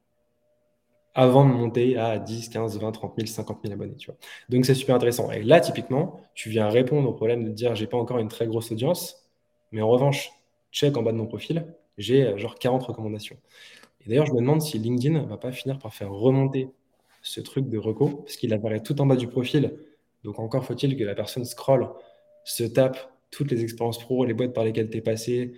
avant de monter à 10, 15, 20, 30 000, 50 000 abonnés. Tu vois. Donc, c'est super intéressant. Et là, typiquement, tu viens répondre au problème de dire j'ai pas encore une très grosse audience, mais en revanche, check en bas de mon profil, j'ai euh, genre 40 recommandations. Et d'ailleurs, je me demande si LinkedIn va pas finir par faire remonter ce truc de reco, parce qu'il apparaît tout en bas du profil. Donc encore faut-il que la personne scrolle, se tape toutes les expériences pro, les boîtes par lesquelles tu es passé,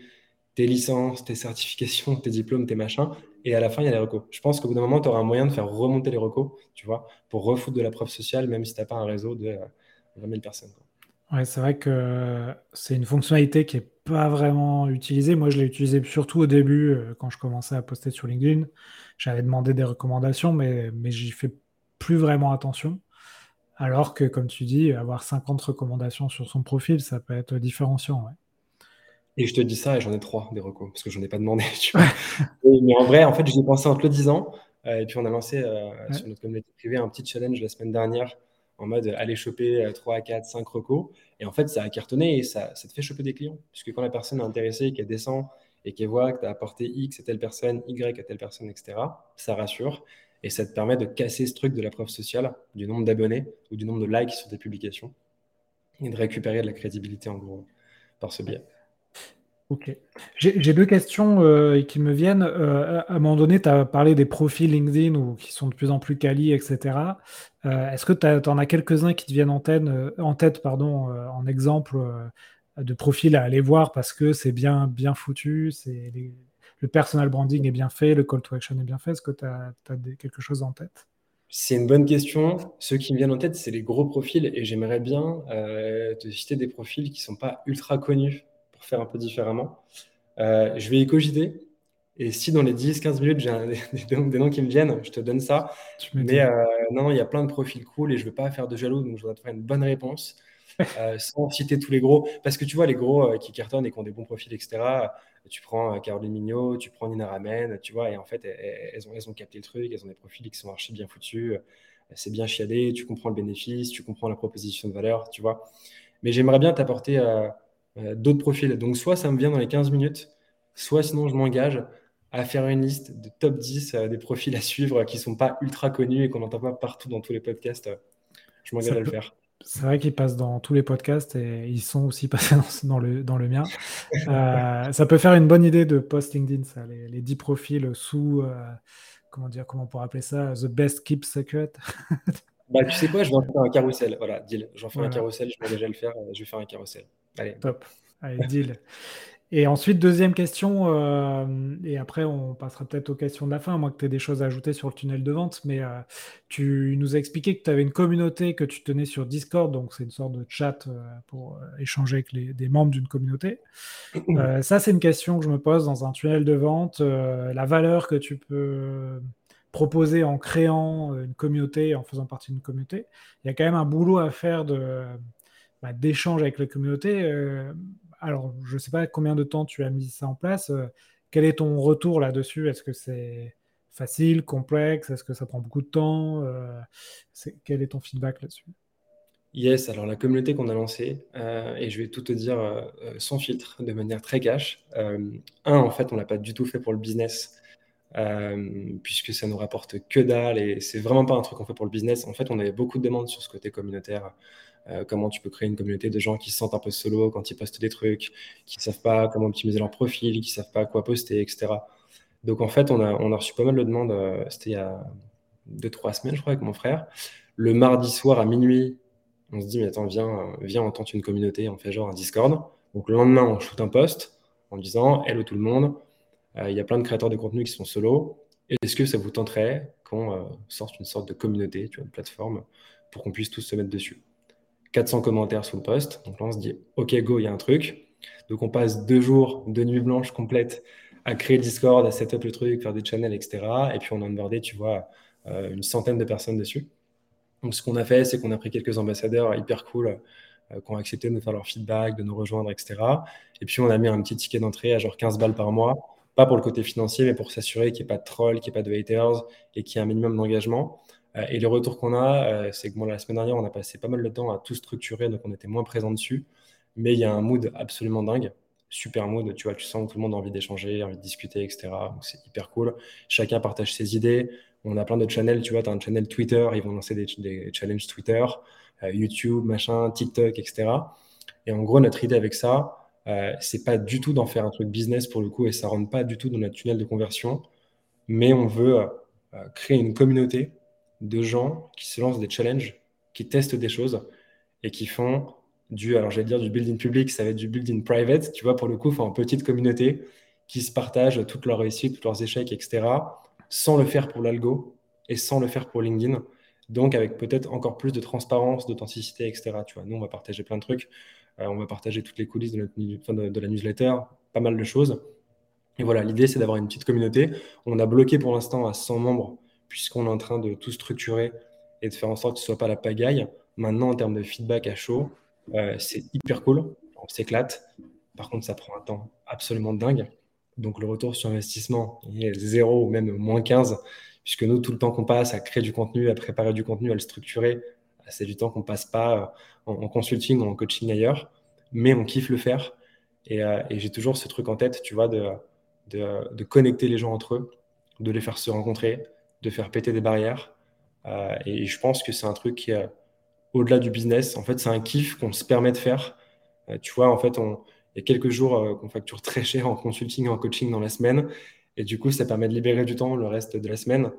tes licences, tes certifications, tes diplômes, tes machins. Et à la fin, il y a les recos. Je pense qu'au bout d'un moment, tu auras un moyen de faire remonter les recos, tu vois, pour refoutre de la preuve sociale, même si tu n'as pas un réseau de 20 000 personnes. Ouais, c'est vrai que c'est une fonctionnalité qui n'est pas vraiment utilisée. Moi, je l'ai utilisée surtout au début, euh, quand je commençais à poster sur LinkedIn. J'avais demandé des recommandations, mais, mais j'y fais plus vraiment attention. Alors que, comme tu dis, avoir 50 recommandations sur son profil, ça peut être différenciant. Et je te dis ça, et j'en ai trois des recos, parce que j'en ai pas demandé. Tu vois. mais en vrai, en fait, j'y ai pensé en te le disant. Euh, et puis, on a lancé euh, sur notre communauté privée un petit challenge la semaine dernière en mode aller choper 3, 4, 5 recos. Et en fait, ça a cartonné et ça, ça te fait choper des clients. Puisque quand la personne est intéressée, qu'elle descend et qu'elle voit que tu as apporté X à telle personne, Y à telle personne, etc., ça rassure. Et ça te permet de casser ce truc de la preuve sociale, du nombre d'abonnés ou du nombre de likes sur tes publications, et de récupérer de la crédibilité en gros par ce biais. J'ai deux questions euh, qui me viennent. Euh, à un moment donné, tu as parlé des profils LinkedIn ou qui sont de plus en plus quali, etc. Euh, est-ce que tu en as quelques-uns qui te viennent en tête, en, pardon, en exemple de profils à aller voir parce que c'est bien, bien foutu, le personal branding est bien fait, le call to action est bien fait? Est-ce que tu as, quelque chose en tête? C'est une bonne question. Ceux qui me viennent en tête, c'est les gros profils et j'aimerais bien te citer des profils qui ne sont pas ultra connus faire un peu différemment. Euh, je vais y cogiter. Et si dans les 10-15 minutes, j'ai des, des, noms qui me viennent, je te donne ça. Mais euh, non, il y a plein de profils cool et je ne veux pas faire de jaloux, donc je voudrais te faire une bonne réponse euh, sans citer tous les gros. Parce que tu vois, les gros qui cartonnent et qui ont des bons profils, etc., tu prends Caroline Mignot, tu prends Nina Ramen, tu vois, et en fait, elles, ont, elles ont capté le truc, elles ont des profils qui sont archi bien foutus, c'est bien chiadé, tu comprends le bénéfice, tu comprends la proposition de valeur, tu vois. Mais j'aimerais bien t'apporter euh, d'autres profils. Donc, soit ça me vient dans les 15 minutes, soit sinon je m'engage à faire une liste de top 10 euh, des profils à suivre qui ne sont pas ultra connus et qu'on n'entend pas partout dans tous les podcasts. Je m'engage à le faire. C'est vrai qu'ils passent dans tous les podcasts et ils sont aussi passés dans, le, dans le mien. Euh, ça peut faire une bonne idée de post LinkedIn, ça, les, les 10 profils sous, comment dire, comment on pourrait appeler ça, the best keep secret. bah, tu sais quoi, je vais en faire un carrousel. Voilà, deal. J'en fais un carrousel, je m'engage à le faire, je vais faire un carrousel. Allez. Top. Allez, deal. Et ensuite, deuxième question, euh, et après on passera peut-être aux questions de la fin, moi que tu aies des choses à ajouter sur le tunnel de vente, mais euh, tu nous as expliqué que tu avais une communauté que tu tenais sur Discord, donc c'est une sorte de chat euh, pour échanger avec les, des membres d'une communauté. ça, c'est une question que je me pose dans un tunnel de vente, la valeur que tu peux proposer en créant une communauté, en faisant partie d'une communauté. Il y a quand même un boulot à faire de bah, d'échange avec la communauté. Euh, alors, je ne sais pas combien de temps tu as mis ça en place. Euh, quel est ton retour là-dessus? Est-ce que c'est facile, complexe? Est-ce que ça prend beaucoup de temps euh, Quel est ton feedback là-dessus? Yes, alors la communauté qu'on a lancée, et je vais tout te dire sans filtre, de manière très cash. un, en fait, on l'a pas du tout fait pour le business, puisque ça nous rapporte que dalle, et c'est vraiment pas un truc qu'on fait pour le business. En fait, on avait beaucoup de demandes sur ce côté communautaire. Euh, comment tu peux créer une communauté de gens qui se sentent un peu solo quand ils postent des trucs, qui ne savent pas comment optimiser leur profil, qui ne savent pas quoi poster, etc. Donc en fait, on a, on a reçu pas mal de demandes, euh, c'était il y a deux, trois semaines, je crois, avec mon frère. Le mardi soir à minuit, on se dit, mais attends, viens, viens, on tente une communauté, on fait genre un Discord. Donc le lendemain, on shoot un post en disant, hello tout le monde, euh, il y a plein de créateurs de contenu qui sont solo. Est-ce que ça vous tenterait qu'on sorte une sorte de communauté, tu vois, une plateforme, pour qu'on puisse tous se mettre dessus? 400 commentaires sous le post. Donc là, on se dit, OK, go, il y a un truc. Donc on passe deux jours, de nuit blanche complète à créer Discord, à setup le truc, faire des channels, etc. Et puis on a onboardé, tu vois, euh, une centaine de personnes dessus. Donc ce qu'on a fait, c'est qu'on a pris quelques ambassadeurs hyper cool euh, qui ont accepté de nous faire leur feedback, de nous rejoindre, etc. Et puis on a mis un petit ticket d'entrée à genre 15 balles par mois, pas pour le côté financier, mais pour s'assurer qu'il n'y ait pas de trolls, qu'il n'y ait pas de haters et qu'il y ait un minimum d'engagement. Euh, et le retour qu'on a, euh, c'est que la semaine dernière, on a passé pas mal de temps à tout structurer, donc on était moins présent dessus. Mais il y a un mood absolument dingue, super mood. Tu vois, tu sens que tout le monde a envie d'échanger, envie de discuter, etc. Donc c'est hyper cool. Chacun partage ses idées. On a plein de channels, tu vois, tu as un channel Twitter, ils vont lancer des, challenges Twitter, euh, YouTube, machin, TikTok, etc. Et en gros, notre idée avec ça, euh, c'est pas du tout d'en faire un truc business pour le coup, et ça rentre pas du tout dans notre tunnel de conversion, mais on veut créer une communauté de gens qui se lancent des challenges, qui testent des choses et qui font du, alors j'allais dire du building public, ça va être du building private, tu vois, pour le coup, en petite communauté qui se partagent toutes leurs réussites, tous leurs échecs, etc., sans le faire pour l'algo et sans le faire pour LinkedIn. Donc, avec peut-être encore plus de transparence, d'authenticité, etc. Tu vois, nous, on va partager plein de trucs. Euh, on va partager toutes les coulisses de, de, la newsletter, pas mal de choses. Et voilà, l'idée, c'est d'avoir une petite communauté. On a bloqué pour l'instant à 100 membres, puisqu'on est en train de tout structurer et de faire en sorte que ce ne soit pas la pagaille. Maintenant, en termes de feedback à chaud, euh, c'est hyper cool. On s'éclate. Par contre, ça prend un temps absolument dingue. Donc, le retour sur investissement est zéro ou même moins 15, puisque nous, tout le temps qu'on passe à créer du contenu, à préparer du contenu, à le structurer, c'est du temps qu'on passe pas euh, en, consulting ou en coaching ailleurs, mais on kiffe le faire. Euh, et, j'ai toujours ce truc en tête, tu vois, de, connecter les gens entre eux, de les faire se rencontrer, de faire péter des barrières. Euh, et je pense que c'est un truc qui est au-delà du business. En fait, c'est un kiff qu'on se permet de faire. tu vois, en fait, il y a quelques jours qu'on facture très cher en consulting en coaching dans la semaine. Et du coup, ça permet de libérer du temps le reste de la semaine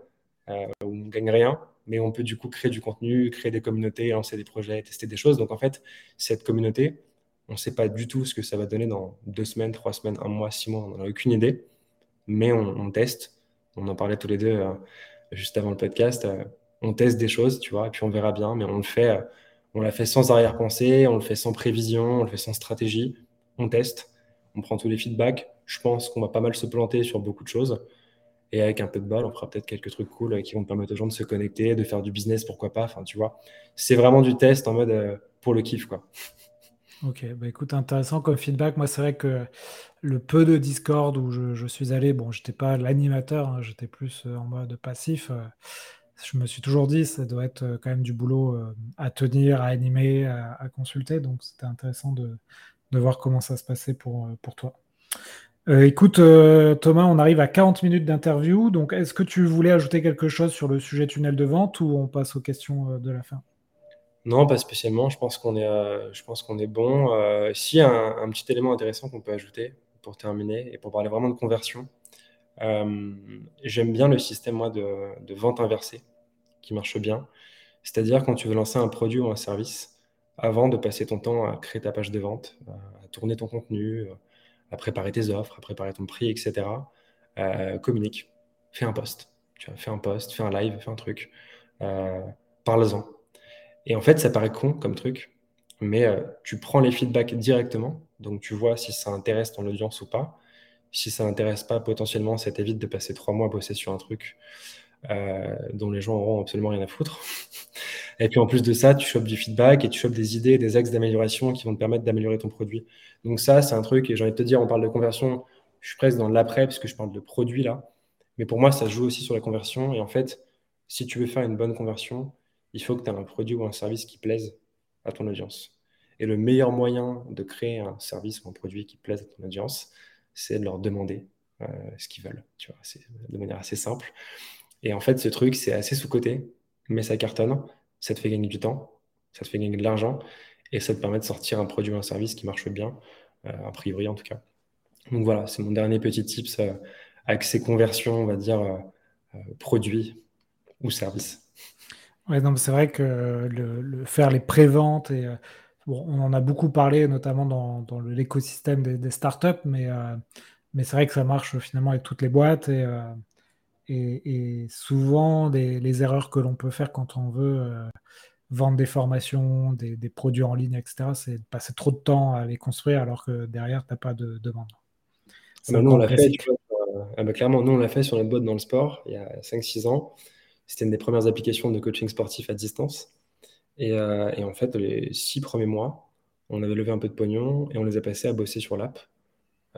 où on ne gagne rien mais on peut du coup créer du contenu, créer des communautés, lancer des projets, tester des choses. Donc en fait, cette communauté, on ne sait pas du tout ce que ça va donner dans deux semaines, trois semaines, un mois, six mois, on n'en a aucune idée, mais on, teste. On en parlait tous les deux euh, juste avant le podcast. Euh, on teste des choses, tu vois, et puis on verra bien, mais on le fait, euh, on l'a fait sans arrière-pensée, on le fait sans prévision, on le fait sans stratégie. On teste, on prend tous les feedbacks. Je pense qu'on va pas mal se planter sur beaucoup de choses. Et avec un peu de bol, on fera peut-être quelques trucs cool euh, qui vont permettre aux gens de se connecter, de faire du business, pourquoi pas. Enfin, tu vois, c'est vraiment du test en mode pour le kiff, quoi. Ok, bah écoute, intéressant comme feedback. Moi, c'est vrai que le peu de Discord où je, suis allé, bon, j'étais pas l'animateur, hein, j'étais plus euh, en mode passif. je me suis toujours dit, ça doit être quand même du boulot à tenir, à animer, à, consulter. Donc, c'était intéressant de, de, voir comment ça se passait pour, pour toi. Euh, écoute, euh, Thomas, on arrive à 40 minutes d'interview. Donc, est-ce que tu voulais ajouter quelque chose sur le sujet tunnel de vente ou on passe aux questions euh, de la fin? Non, pas spécialement. Je pense qu'on est, qu'on est bon. si, un, un, petit élément intéressant qu'on peut ajouter pour terminer et pour parler vraiment de conversion. J'aime bien le système moi, de, vente inversée qui marche bien. C'est-à-dire quand tu veux lancer un produit ou un service, avant de passer ton temps à créer ta page de vente, à tourner ton contenu, à préparer tes offres, à préparer ton prix, etc. Euh, communique, fais un post. Tu fais un post, fais un live, fais un truc. Euh, Parle-en. Et en fait, ça paraît con comme truc, mais euh, tu prends les feedbacks directement. Donc, tu vois si ça intéresse ton audience ou pas. Si ça n'intéresse pas, potentiellement, ça t'évite de passer trois mois à bosser sur un truc euh, dont les gens auront absolument rien à foutre. Et puis en plus de ça, tu chopes du feedback et tu chopes des idées, des axes d'amélioration qui vont te permettre d'améliorer ton produit. Donc ça, c'est un truc, et j'ai envie de te dire, on parle de conversion, je suis presque dans l'après, parce que je parle de produit là. Mais pour moi, ça joue aussi sur la conversion. Et en fait, si tu veux faire une bonne conversion, il faut que tu aies un produit ou un service qui plaise à ton audience. Et le meilleur moyen de créer un service ou un produit qui plaise à ton audience, c'est de leur demander euh, ce qu'ils veulent. Tu vois, c'est de manière assez simple. Et en fait, ce truc, c'est assez sous-côté, mais ça cartonne. Ça te fait gagner du temps, ça te fait gagner de l'argent, et ça te permet de sortir un produit ou un service qui marche bien, euh, a priori en tout cas. Donc voilà, c'est mon dernier petit tips euh, avec ces conversions, on va dire, euh, produits ou services. Ouais, c'est vrai que le, faire les préventes et bon, on en a beaucoup parlé, notamment dans, l'écosystème des, startups, mais, mais c'est vrai que ça marche finalement avec toutes les boîtes et, et, souvent, les erreurs que l'on peut faire quand on veut euh, vendre des formations, des, produits en ligne, etc., c'est de passer trop de temps à les construire alors que derrière, tu n'as pas de demande. Ah bah nous, on l'a fait, euh, ah bah clairement, nous, on l'a fait sur notre boîte dans le sport il y a 5-6 ans. C'était une des premières applications de coaching sportif à distance. Et, euh, et, en fait, les six premiers mois, on avait levé un peu de pognon et on les a passés à bosser sur l'app,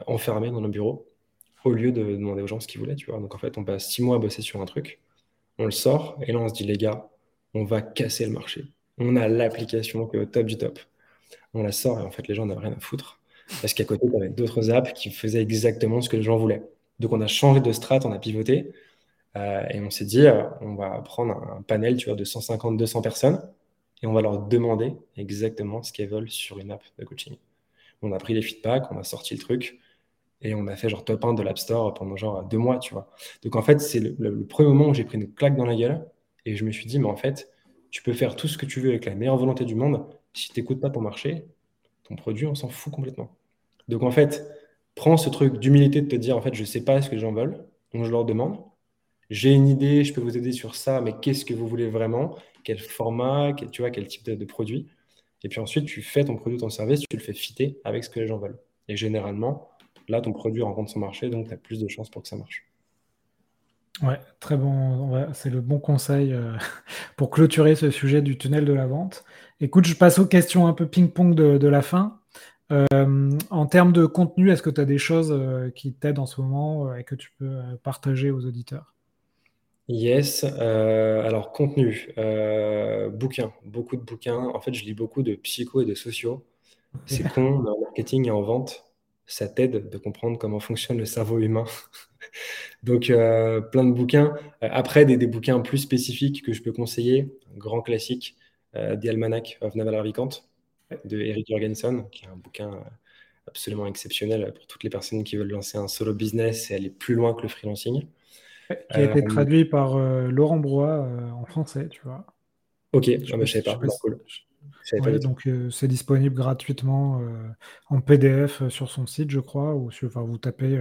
enfermés dans nos bureaux au lieu de demander aux gens ce qu'ils voulaient, tu vois. Donc en fait, on passe six mois à bosser sur un truc, on le sort, et là on se dit, les gars, on va casser le marché. On a l'application qui est au top du top. On la sort, et en fait, les gens n'avaient rien à foutre. Parce qu'à côté, y avait d'autres apps qui faisaient exactement ce que les gens voulaient. Donc on a changé de strat, on a pivoté, euh, et on s'est dit, euh, on va prendre un, panel, tu vois, de 150-200 personnes, et on va leur demander exactement ce qu'elles veulent sur une app de coaching. On a pris les feedbacks, on a sorti le truc, et on a fait genre top 1 de l'App Store pendant genre deux mois, tu vois. Donc en fait, c'est le, premier moment où j'ai pris une claque dans la gueule et je me suis dit, mais en fait, tu peux faire tout ce que tu veux avec la meilleure volonté du monde. Si tu n'écoutes pas ton marché, ton produit, on s'en fout complètement. Donc en fait, prends ce truc d'humilité de te dire, en fait, je ne sais pas ce que les gens veulent, donc je leur demande. J'ai une idée, je peux vous aider sur ça, mais qu'est-ce que vous voulez vraiment? Quel format? Quel, Tu vois, quel type de, produit? Et puis ensuite, tu fais ton produit, ton service, tu le fais fitter avec ce que les gens veulent. Et généralement, là, ton produit rencontre son marché, donc tu as plus de chances pour que ça marche. Ouais, très bon. c'est le bon conseil euh, pour clôturer ce sujet du tunnel de la vente. Écoute, je passe aux questions un peu ping-pong de, la fin. Euh, en termes de contenu, est-ce que tu as des choses euh, qui t'aident en ce moment et que tu peux partager aux auditeurs? Yes. alors, contenu, bouquins, beaucoup de bouquins. En fait, je lis beaucoup de psycho et de sociaux. C'est con, mais en marketing et en vente, ça t'aide de comprendre comment fonctionne le cerveau humain. Donc, euh, plein de bouquins. Euh, après, des, bouquins plus spécifiques que je peux conseiller. Un grand classique, euh, The Almanac of Naval Ravikant de Eric Jorgensen, qui est un bouquin absolument exceptionnel pour toutes les personnes qui veulent lancer un solo business et aller plus loin que le freelancing. Qui a été traduit par Laurent Brois en français, tu vois. Ok, je ne savais pas. donc c'est disponible gratuitement en PDF sur son site, je crois, ou enfin, vous tapez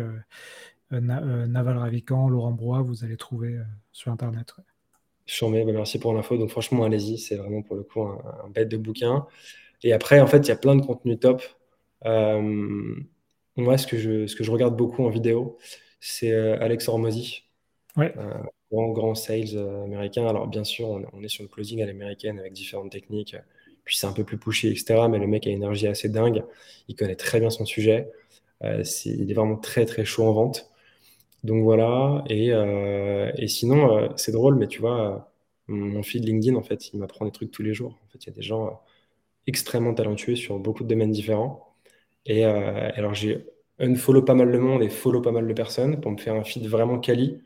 euh, euh, Naval Ravikant, Laurent Brois, vous allez trouver euh, sur Internet. Ouais. Bah, merci pour l'info. Donc franchement, allez-y, c'est vraiment pour le coup un, bête de bouquin. Et après, en fait, il y a plein de contenus top. moi, ce que, je, ce que je regarde beaucoup en vidéo, c'est Alex Hormozy. Ouais. grand, grand sales américain. Alors, bien sûr, on, est sur le closing à l'américaine avec différentes techniques. Puis c'est un peu plus pushy, etc. Mais le mec a une énergie assez dingue. Il connaît très bien son sujet. il est vraiment très, très chaud en vente. Donc voilà, et, euh, sinon, euh, c'est drôle, mais tu vois, mon feed LinkedIn, en fait, il m'apprend des trucs tous les jours. En fait, il y a des gens euh, extrêmement talentueux sur beaucoup de domaines différents. Et alors, j'ai unfollow pas mal de monde et follow pas mal de personnes pour me faire un feed vraiment quali.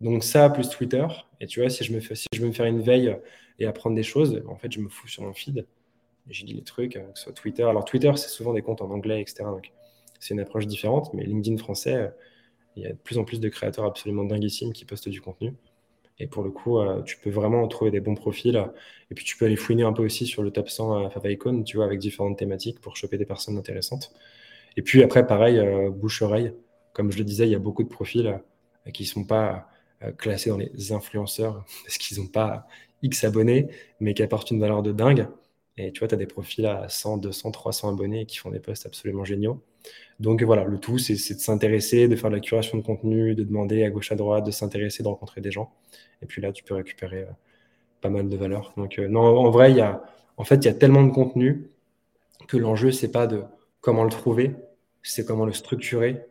Donc ça, plus Twitter. Et tu vois, si je, me fais, si je veux me faire une veille et apprendre des choses, en fait, je me fous sur mon feed. J'ai dit les trucs, que ce soit Twitter. Alors Twitter, c'est souvent des comptes en anglais, etc. Donc c'est une approche différente, mais LinkedIn français, il y a de plus en plus de créateurs absolument dinguissimes qui postent du contenu. Et pour le coup, euh, tu peux vraiment trouver des bons profils. Et puis, tu peux aller fouiner un peu aussi sur le top 100 à Favicon, tu vois, avec différentes thématiques pour choper des personnes intéressantes. Et puis après, pareil, euh, bouche-oreille. Comme je le disais, il y a beaucoup de profils euh, qui ne sont pas classés dans les influenceurs parce qu'ils n'ont pas X abonnés, mais qui apportent une valeur de dingue. Et tu vois, tu as des profils à 100, 200, 300 abonnés qui font des posts absolument géniaux. Donc voilà, le tout, c'est de s'intéresser, de faire de la curation de contenu, de demander à gauche, à droite, de s'intéresser, de rencontrer des gens. Et puis là, tu peux récupérer euh, pas mal de valeur. Donc euh, non, en vrai, il y a, en fait, il y a tellement de contenu que l'enjeu, c'est pas de comment le trouver, c'est comment le structurer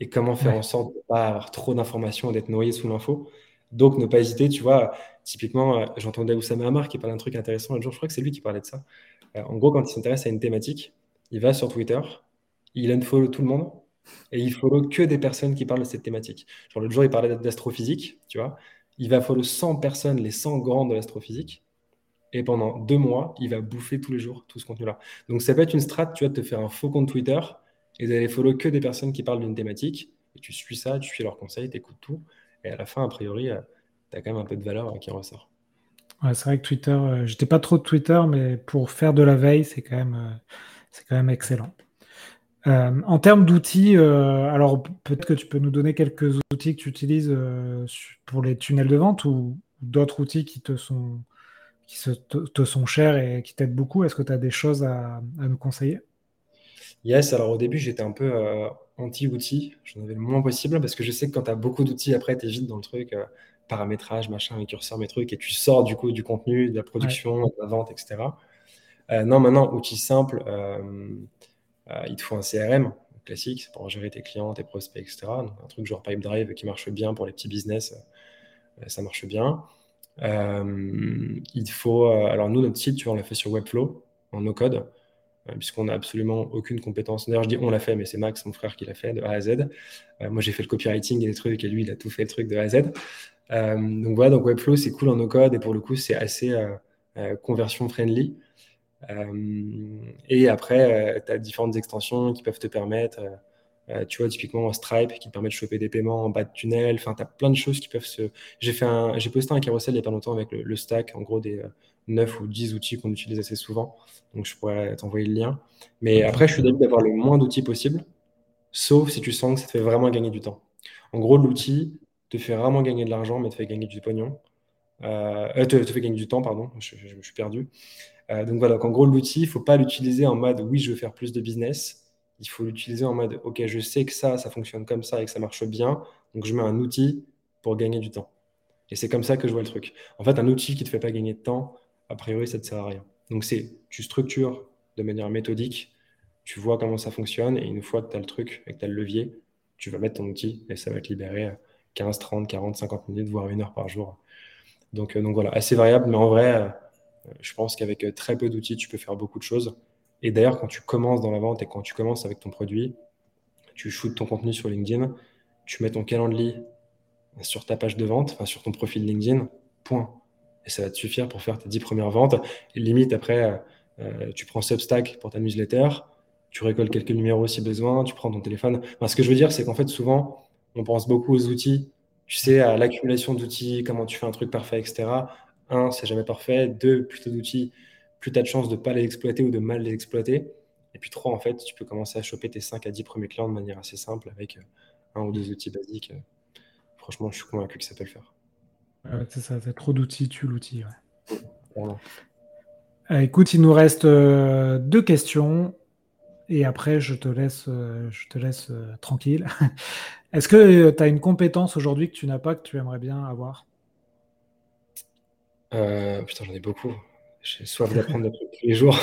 et comment faire en sorte de ne pas avoir trop d'informations et d'être noyé sous l'info. Donc, ne pas hésiter, tu vois, typiquement, euh, j'entendais Oussama Amar qui parlait d'un truc intéressant un jour, je crois que c'est lui qui parlait de ça. en gros, quand il s'intéresse à une thématique, il va sur Twitter, il unfollow tout le monde et il follow que des personnes qui parlent de cette thématique. Genre l'autre jour, il parlait d'astrophysique, tu vois. Il va follow 100 personnes, les 100 grandes de l'astrophysique. Et pendant deux mois, il va bouffer tous les jours tout ce contenu-là. Donc ça peut être une strat, tu vois, de te faire un faux compte Twitter et d'aller follow que des personnes qui parlent d'une thématique. Et tu suis ça, tu suis leurs conseils, tu écoutes tout. Et à la fin, a priori, euh, tu as quand même un peu de valeur euh, qui ressort. Ouais, c'est vrai que Twitter, euh, j'étais pas trop de Twitter, mais pour faire de la veille, c'est quand même, c'est quand même excellent. Euh, en termes d'outils, euh, alors peut-être que tu peux nous donner quelques outils que tu utilises euh, pour les tunnels de vente ou d'autres outils qui te sont, qui te, sont chers et qui t'aident beaucoup. Est-ce que tu as des choses à, nous conseiller? Yes, alors au début j'étais un peu anti-outils, j'en avais le moins possible parce que je sais que quand tu as beaucoup d'outils, après tu es vite dans le truc paramétrage, machin, et curseur, mes trucs, et tu sors du coup du contenu, de la production, de la vente, etc. non, maintenant, outils simples euh, il te faut un CRM classique pour gérer tes clients, tes prospects, etc. un truc genre Pipedrive qui marche bien pour les petits business, euh, ça marche bien. Euh, il faut, alors nous, notre site, tu vois, on l'a fait sur Webflow en no-code, puisqu'on n'a absolument aucune compétence. D'ailleurs, je dis on l'a fait, mais c'est Max, mon frère, qui l'a fait de A à Z. moi, j'ai fait le copywriting et les trucs, et lui, il a tout fait le truc de A à Z. donc voilà, donc Webflow, c'est cool en no-code, et pour le coup, c'est assez conversion friendly. Euh, et après, euh, tu as différentes extensions qui peuvent te permettre, euh, tu vois, typiquement Stripe qui te permet de choper des paiements en bas de tunnel. Enfin, tu as plein de choses qui peuvent se. J'ai fait un... j'ai posté un carousel il n'y a pas longtemps avec le, stack, en gros, des 9 ou 10 outils qu'on utilise assez souvent. Donc, je pourrais t'envoyer le lien. Mais après, je suis d'avis d'avoir le moins d'outils possible. sauf si tu sens que ça te fait vraiment gagner du temps. En gros, l'outil te fait vraiment gagner de l'argent, mais te fait gagner du pognon. Euh, euh te, fait gagner du temps, pardon, je, me suis perdu. Euh, donc voilà, en gros, l'outil, il ne faut pas l'utiliser en mode oui, je veux faire plus de business. Il faut l'utiliser en mode ok, je sais que ça, ça fonctionne comme ça et que ça marche bien, donc je mets un outil pour gagner du temps. Et c'est comme ça que je vois le truc. En fait, un outil qui ne te fait pas gagner de temps, a priori, ça ne te sert à rien. Donc c'est, tu structures de manière méthodique, tu vois comment ça fonctionne, et une fois que tu as le truc et que tu as le levier, tu vas mettre ton outil et ça va te libérer 15, 30, 40, 50 minutes, voire une heure par jour. Donc, euh, donc voilà, assez variable, mais en vrai, euh, je pense qu'avec euh, très peu d'outils, tu peux faire beaucoup de choses. Et d'ailleurs, quand tu commences dans la vente et quand tu commences avec ton produit, tu shootes ton contenu sur LinkedIn, tu mets ton calendrier sur ta page de vente, enfin sur ton profil LinkedIn, point. Et ça va te suffire pour faire tes 10 premières ventes. Limite, après, tu prends Substack pour ta newsletter, tu récoltes quelques numéros si besoin, tu prends ton téléphone. ce que je veux dire, c'est qu'en fait, souvent, on pense beaucoup aux outils, tu sais, à l'accumulation d'outils, comment tu fais un truc parfait, etc. Un, c'est jamais parfait. Deux, plus d'outils, plus tu as de chances de ne pas les exploiter ou de mal les exploiter. Et puis trois, en fait, tu peux commencer à choper tes 5 à 10 premiers clients de manière assez simple avec euh, un ou deux outils basiques. Franchement, je suis convaincu que ça peut le faire. c'est ça, tu trop d'outils, tu l'outil. Euh, écoute, il nous reste euh, deux questions et après, je te laisse, je te laisse tranquille. Est-ce que tu as une compétence aujourd'hui que tu n'as pas, que tu aimerais bien avoir? Euh, Putain, j'en ai beaucoup. J'ai soif d'apprendre tous les jours.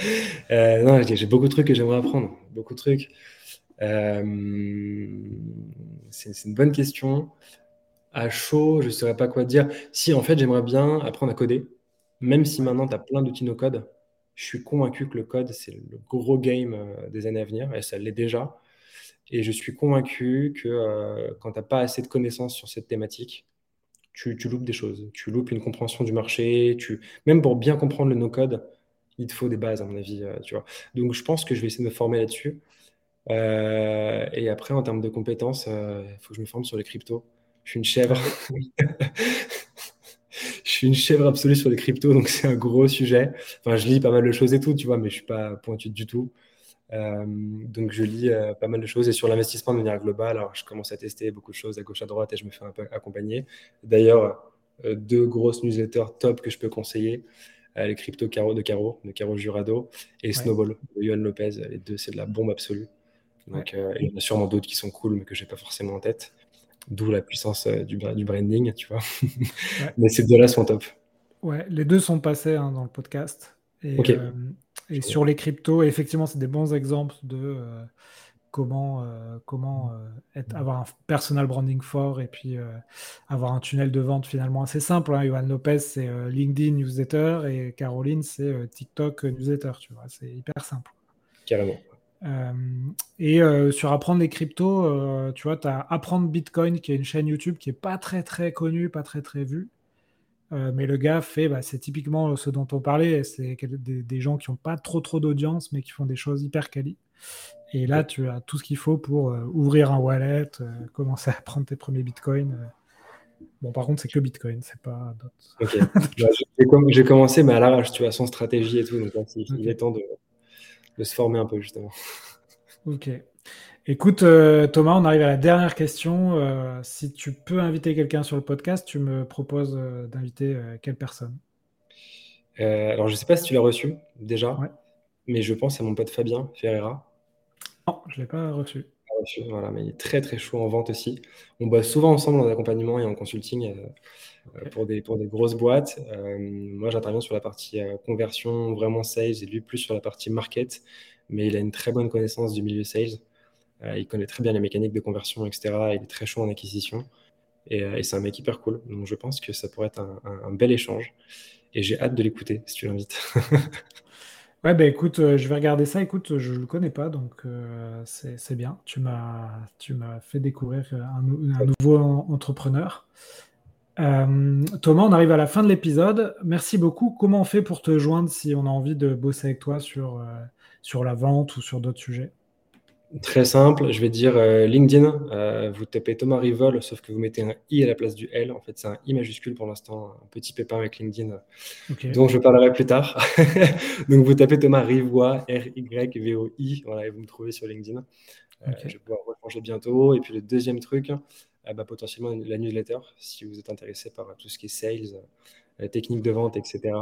euh, non, j'ai beaucoup de trucs que j'aimerais apprendre. Beaucoup de trucs. Euh, c'est une bonne question. À chaud, je ne saurais pas quoi dire. Si, en fait, j'aimerais bien apprendre à coder. Même si maintenant, tu as plein d'outils no-code, je suis convaincu que le code, c'est le gros game euh, des années à venir, et ça l'est déjà. Et je suis convaincu que quand tu n'as pas assez de connaissances sur cette thématique, tu, tu, loupes des choses. Tu loupes une compréhension du marché. Tu... Même pour bien comprendre le no-code, il te faut des bases, à mon avis. Euh, tu vois. Donc, je pense que je vais essayer de me former là-dessus. Euh, et après, en termes de compétences, il faut que je me forme sur les cryptos. Je suis une chèvre. je suis une chèvre absolue sur les cryptos, donc c'est un gros sujet. Enfin, je lis pas mal de choses et tout, tu vois, mais je suis pas pointu du tout. Euh, donc je lis euh, pas mal de choses et sur l'investissement de manière globale, alors je commence à tester beaucoup de choses à gauche à droite et je me fais un peu accompagner. D'ailleurs, euh, deux grosses newsletters top que je peux conseiller, les crypto Caro de Caro, de Caro Jurado et Snowball de Yohan Lopez. Les deux, c'est de la bombe absolue. Donc, il y en a sûrement d'autres qui sont cool mais que j'ai pas forcément en tête. D'où la puissance du, du, branding, tu vois. mais ces deux-là sont top. Ouais, les deux sont passés hein, dans le podcast. Et, et sur les cryptos, effectivement, c'est des bons exemples de euh, comment, euh, comment euh, être, avoir un personal branding fort et puis avoir un tunnel de vente finalement assez simple. Hein. Johan Lopez, c'est LinkedIn newsletter et Caroline, c'est TikTok newsletter. Tu vois, c'est hyper simple. Carrément. et sur apprendre les cryptos, tu vois, tu as Apprendre Bitcoin, qui est une chaîne YouTube qui est pas très très connue, pas très très vue. Euh, mais le gars fait, bah, c'est typiquement ce dont on parlait, c'est des, gens qui n'ont pas trop trop d'audience, mais qui font des choses hyper quali. Et là, tu as tout ce qu'il faut pour euh, ouvrir un wallet, euh, commencer à prendre tes premiers bitcoins. Bon, par contre, c'est que bitcoin, c'est pas d'autres. Ok. Bah, j'ai commencé, mais à l'arrache, tu as sans stratégie et tout. Donc, il, est temps de, de se former un peu, justement. Ok. Écoute, euh, Thomas, on arrive à la dernière question. Euh, si tu peux inviter quelqu'un sur le podcast, tu me proposes euh, d'inviter quelle personne? Alors, je ne sais pas si tu l'as reçu déjà, mais je pense à mon pote Fabien Ferreira. Non, je ne l'ai pas reçu. Voilà, mais il est très très chaud en vente aussi. On bosse souvent ensemble en accompagnement et en consulting pour, des, pour des grosses boîtes. moi, j'interviens sur la partie conversion, vraiment sales, et lui plus sur la partie market, mais il a une très bonne connaissance du milieu sales. Euh, il connaît très bien les mécaniques de conversion, etc. Il est très chaud en acquisition. Euh, et, c'est un mec hyper cool. Donc je pense que ça pourrait être un, bel échange. Et j'ai hâte de l'écouter si tu l'invites. ouais, bah écoute, euh, je vais regarder ça. Écoute, je ne le connais pas, donc c'est bien. Tu m'as fait découvrir un, nouveau entrepreneur. Thomas, on arrive à la fin de l'épisode. Merci beaucoup. Comment on fait pour te joindre si on a envie de bosser avec toi sur, sur la vente ou sur d'autres sujets? Très simple, je vais dire euh, LinkedIn. Euh, vous tapez Thomas Rivol, sauf que vous mettez un i à la place du L. En fait, c'est un i majuscule pour l'instant, un petit pépin avec LinkedIn, dont je parlerai plus tard. Donc, vous tapez Thomas Rivois, R-Y-V-O-I, voilà, et vous me trouvez sur LinkedIn. je vais pouvoir rechanger bientôt. Et puis le deuxième truc, bah, potentiellement la newsletter, si vous êtes intéressé par tout ce qui est sales, technique de vente, etc.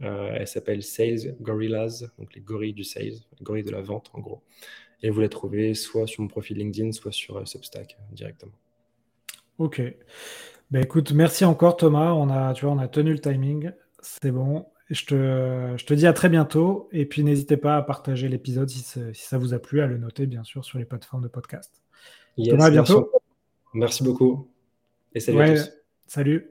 elle s'appelle Sales Gorillas, donc les gorilles du sales, les gorilles de la vente en gros. Et vous la trouvez soit sur mon profil LinkedIn, soit sur Substack directement. Ok. Ben écoute, merci encore Thomas. On a, tu vois, on a tenu le timing. C'est bon. Je te, je te dis à très bientôt. Et puis n'hésitez pas à partager l'épisode si, ça vous a plu, à le noter bien sûr sur les plateformes de podcast. Thomas, à bientôt. Merci beaucoup. Et salut à tous. Salut.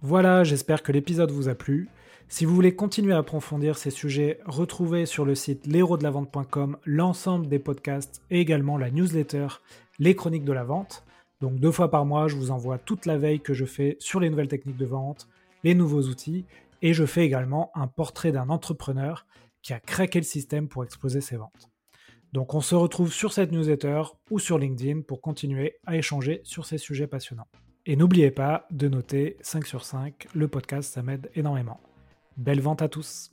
Voilà, j'espère que l'épisode vous a plu. Si vous voulez continuer à approfondir ces sujets, retrouvez sur le site l'héros-de-la-vente.com l'ensemble des podcasts et également la newsletter Les Chroniques de la Vente. Donc deux fois par mois, je vous envoie toute la veille que je fais sur les nouvelles techniques de vente, les nouveaux outils, et je fais également un portrait d'un entrepreneur qui a craqué le système pour exposer ses ventes. Donc on se retrouve sur cette newsletter ou sur LinkedIn pour continuer à échanger sur ces sujets passionnants. Et n'oubliez pas de noter 5 sur 5, le podcast ça m'aide énormément. Belle vente à tous